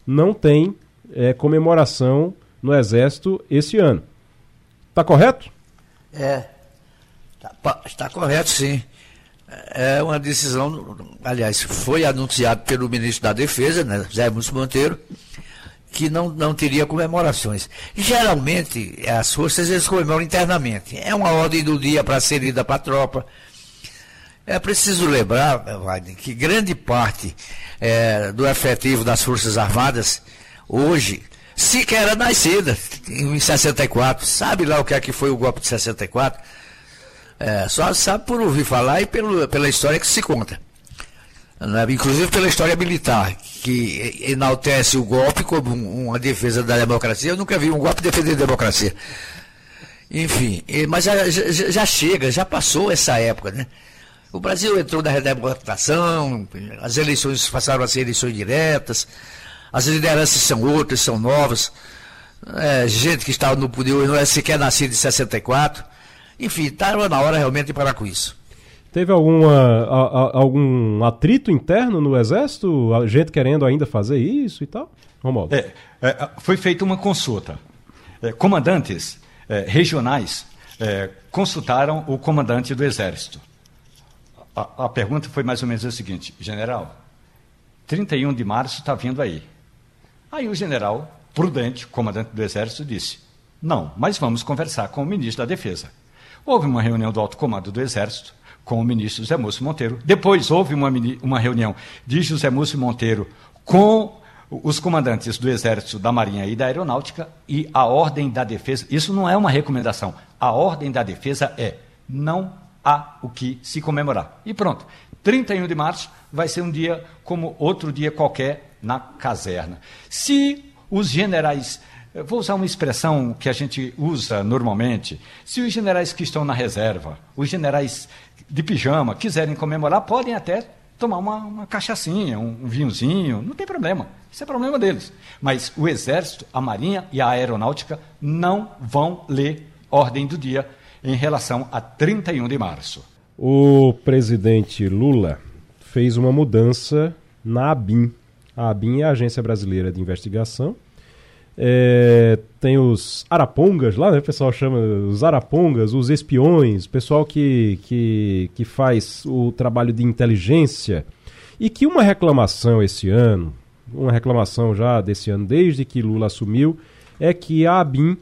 não tem é, comemoração no Exército esse ano. Está correto? É, está tá correto sim é uma decisão, aliás, foi anunciado pelo ministro da Defesa, né, Zé Múcio Monteiro, que não, não teria comemorações. Geralmente, as forças eles comemoram internamente. É uma ordem do dia para ser lida para a tropa. É preciso lembrar, Wagner, que grande parte é, do efetivo das Forças Armadas, hoje, sequer era nascida em 64. Sabe lá o que é que foi o golpe de 64? É, só sabe por ouvir falar e pelo, pela história que se conta. Né? Inclusive pela história militar, que enaltece o golpe como uma defesa da democracia. Eu nunca vi um golpe defender a democracia. Enfim, mas já, já, já chega, já passou essa época, né? O Brasil entrou na redemocratização, as eleições passaram a ser eleições diretas, as lideranças são outras, são novas. É, gente que estava no poder não é sequer nascido em 64. Enfim, estava na hora realmente de parar com isso. Teve alguma, a, a, algum atrito interno no Exército? A gente querendo ainda fazer isso e tal? Romualdo. É, é, foi feita uma consulta. É, comandantes é, regionais é, consultaram o comandante do Exército. A, a pergunta foi mais ou menos a seguinte: General, 31 de março está vindo aí. Aí o general, prudente, comandante do Exército, disse: Não, mas vamos conversar com o ministro da Defesa. Houve uma reunião do alto comando do Exército com o ministro José Múcio Monteiro. Depois houve uma, uma reunião de José Múcio Monteiro com os comandantes do Exército, da Marinha e da Aeronáutica e a Ordem da Defesa. Isso não é uma recomendação. A Ordem da Defesa é não há o que se comemorar. E pronto. 31 de março vai ser um dia como outro dia qualquer na caserna. Se os generais Vou usar uma expressão que a gente usa normalmente. Se os generais que estão na reserva, os generais de pijama, quiserem comemorar, podem até tomar uma, uma cachaçinha, um, um vinhozinho, não tem problema. Isso é problema deles. Mas o Exército, a Marinha e a Aeronáutica não vão ler ordem do dia em relação a 31 de março. O presidente Lula fez uma mudança na ABIN. A ABIN é a Agência Brasileira de Investigação é, tem os arapongas lá, né? O pessoal chama os arapongas, os espiões, pessoal que, que, que faz o trabalho de inteligência. E que uma reclamação esse ano, uma reclamação já desse ano, desde que Lula assumiu, é que a ABIN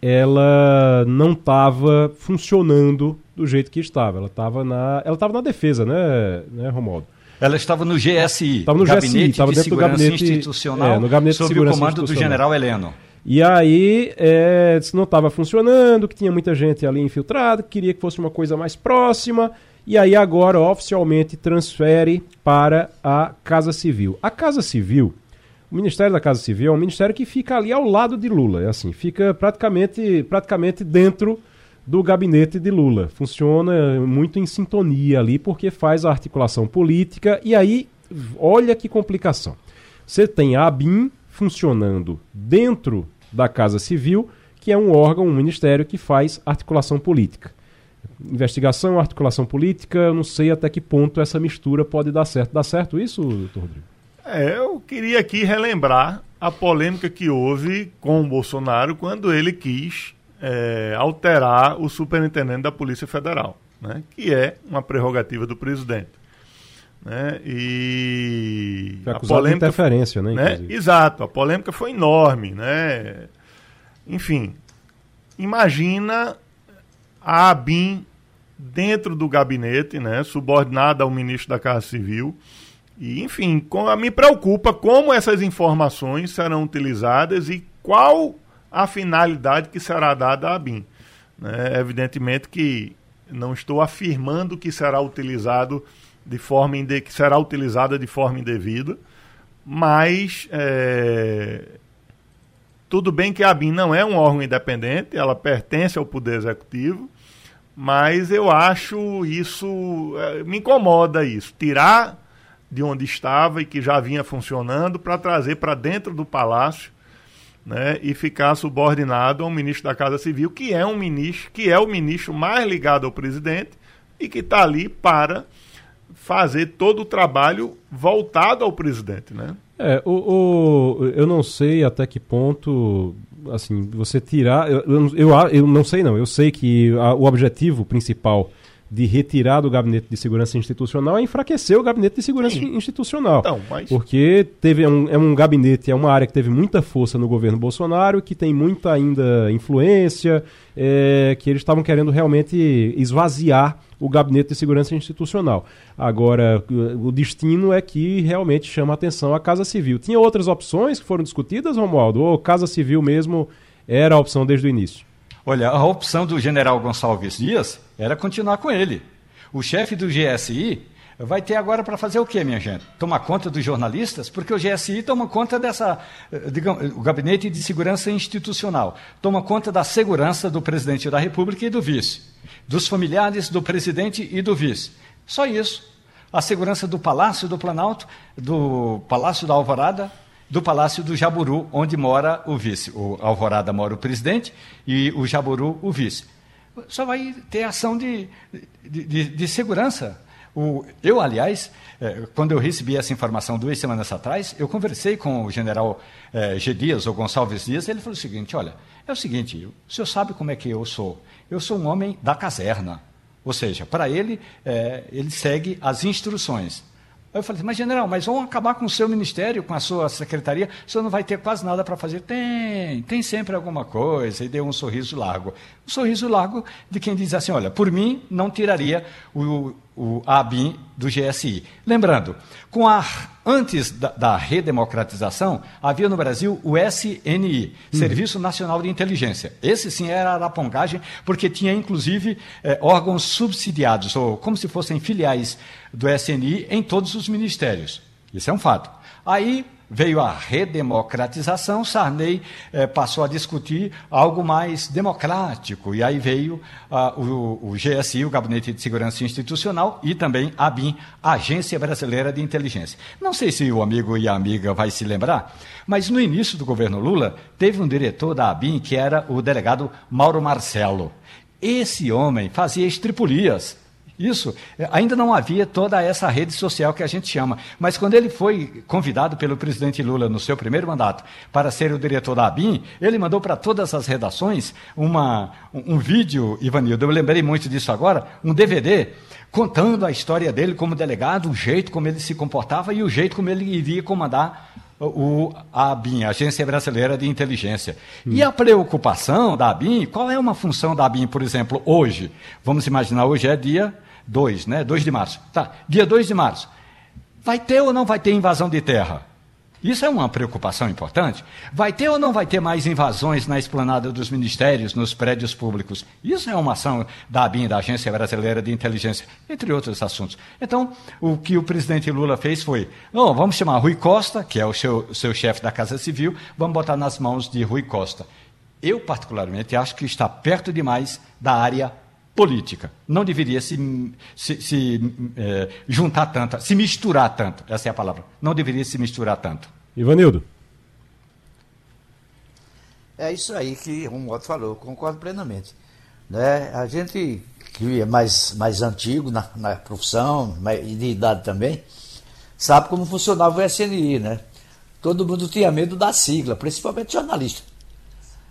ela não estava funcionando do jeito que estava. Ela estava na, ela estava na defesa, né, né Romualdo? Ela estava no GSI, estava no Gabinete GSI, estava dentro de do gabinete institucional, é, no gabinete sob de o comando do general Heleno. E aí, é, não estava funcionando, que tinha muita gente ali infiltrada, que queria que fosse uma coisa mais próxima. E aí agora oficialmente transfere para a Casa Civil. A Casa Civil, o Ministério da Casa Civil é um ministério que fica ali ao lado de Lula, é assim, fica praticamente, praticamente dentro do gabinete de Lula. Funciona muito em sintonia ali, porque faz a articulação política. E aí, olha que complicação. Você tem a ABIN funcionando dentro da Casa Civil, que é um órgão, um ministério que faz articulação política. Investigação, articulação política, eu não sei até que ponto essa mistura pode dar certo. Dá certo isso, doutor Rodrigo? É, eu queria aqui relembrar a polêmica que houve com o Bolsonaro quando ele quis é, alterar o superintendente da Polícia Federal, né, que é uma prerrogativa do presidente. Né, e foi a polêmica de interferência, né, né? Exato, a polêmica foi enorme, né? Enfim, imagina a ABIN dentro do gabinete, né, subordinada ao ministro da Casa Civil. E, enfim, com, me preocupa como essas informações serão utilizadas e qual a finalidade que será dada à BIM. Né? Evidentemente que não estou afirmando que será utilizado de forma inde... que será utilizada de forma indevida, mas é... tudo bem que a BIM não é um órgão independente, ela pertence ao Poder Executivo, mas eu acho isso. É, me incomoda isso. Tirar de onde estava e que já vinha funcionando para trazer para dentro do palácio né, e ficar subordinado ao ministro da Casa Civil, que é um ministro, que é o ministro mais ligado ao presidente e que está ali para fazer todo o trabalho voltado ao presidente, né? É, o, o, eu não sei até que ponto, assim, você tirar, eu, eu, eu não sei não, eu sei que a, o objetivo principal de retirar do gabinete de segurança institucional é enfraquecer o gabinete de segurança Sim. institucional. Então, mas... Porque teve é um, é um gabinete, é uma área que teve muita força no governo Bolsonaro, que tem muita ainda influência, é, que eles estavam querendo realmente esvaziar o gabinete de segurança institucional. Agora, o destino é que realmente chama a atenção a Casa Civil. Tinha outras opções que foram discutidas, Romualdo? Ou Casa Civil mesmo era a opção desde o início? Olha, a opção do general Gonçalves Dias era continuar com ele. O chefe do GSI vai ter agora para fazer o quê, minha gente? Tomar conta dos jornalistas? Porque o GSI toma conta dessa, eh, digamos, o Gabinete de Segurança Institucional, toma conta da segurança do presidente da República e do vice, dos familiares do presidente e do vice. Só isso. A segurança do Palácio do Planalto, do Palácio da Alvorada, do Palácio do Jaburu, onde mora o vice. O Alvorada mora o presidente e o Jaburu o vice. Só vai ter ação de, de, de, de segurança. O, eu, aliás, é, quando eu recebi essa informação duas semanas atrás, eu conversei com o general é, G. Dias, ou Gonçalves Dias, e ele falou o seguinte: olha, é o seguinte, o senhor sabe como é que eu sou. Eu sou um homem da caserna. Ou seja, para ele, é, ele segue as instruções. Aí eu falei, mas general, mas vão acabar com o seu ministério, com a sua secretaria, o senhor não vai ter quase nada para fazer. Tem, tem sempre alguma coisa. E deu um sorriso largo. Um sorriso largo de quem diz assim, olha, por mim não tiraria o, o ABIN do GSI. Lembrando, com a, antes da, da, redemocratização, havia no Brasil o SNI, uhum. Serviço Nacional de Inteligência. Esse sim era a arapongagem, porque tinha inclusive eh, órgãos subsidiados, ou como se fossem filiais do SNI em todos os ministérios. Isso é um fato. Aí veio a redemocratização, Sarney eh, passou a discutir algo mais democrático, e aí veio ah, o, o, GSI, o Gabinete de Segurança Institucional, e também a BIM, Agência Brasileira de Inteligência. Não sei se o amigo e a amiga vai se lembrar, mas no início do governo Lula, teve um diretor da ABIN que era o delegado Mauro Marcelo. Esse homem fazia estripulias isso, ainda não havia toda essa rede social que a gente chama. Mas quando ele foi convidado pelo presidente Lula no seu primeiro mandato para ser o diretor da ABIN, ele mandou para todas as redações uma, um, um vídeo, Ivanildo, eu lembrei muito disso agora, um DVD, contando a história dele como delegado, o jeito como ele se comportava e o jeito como ele iria comandar o, a ABIN, Agência Brasileira de Inteligência. Hum. E a preocupação da ABIN, qual é uma função da ABIN, por exemplo, hoje? Vamos imaginar, hoje é dia 2, né? 2 de março. Tá, dia 2 de março. Vai ter ou não vai ter invasão de terra? Isso é uma preocupação importante. Vai ter ou não vai ter mais invasões na esplanada dos ministérios, nos prédios públicos? Isso é uma ação da ABIN, da Agência Brasileira de Inteligência, entre outros assuntos. Então, o que o presidente Lula fez foi: oh, vamos chamar Rui Costa, que é o seu, seu chefe da Casa Civil, vamos botar nas mãos de Rui Costa. Eu, particularmente, acho que está perto demais da área política. Não deveria se, se, se é, juntar tanto, se misturar tanto. Essa é a palavra. Não deveria se misturar tanto. Ivanildo. É isso aí que o Moto falou, concordo plenamente. Né? A gente que é mais, mais antigo na, na profissão e de idade também, sabe como funcionava o SNI, né? Todo mundo tinha medo da sigla, principalmente jornalista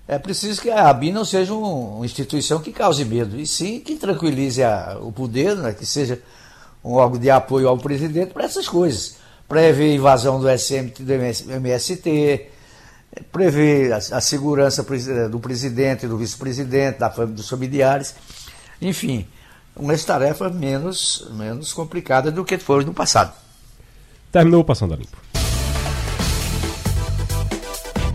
é preciso que a ABIN não seja um, uma instituição que cause medo, e sim que tranquilize a, o poder, né, que seja um órgão de apoio ao presidente para essas coisas. Prever invasão do SMT, do MST, prever a, a segurança do presidente, do vice-presidente, da família dos familiares, enfim, uma tarefa menos, menos complicada do que foi no passado. Terminou Passando a Limpo.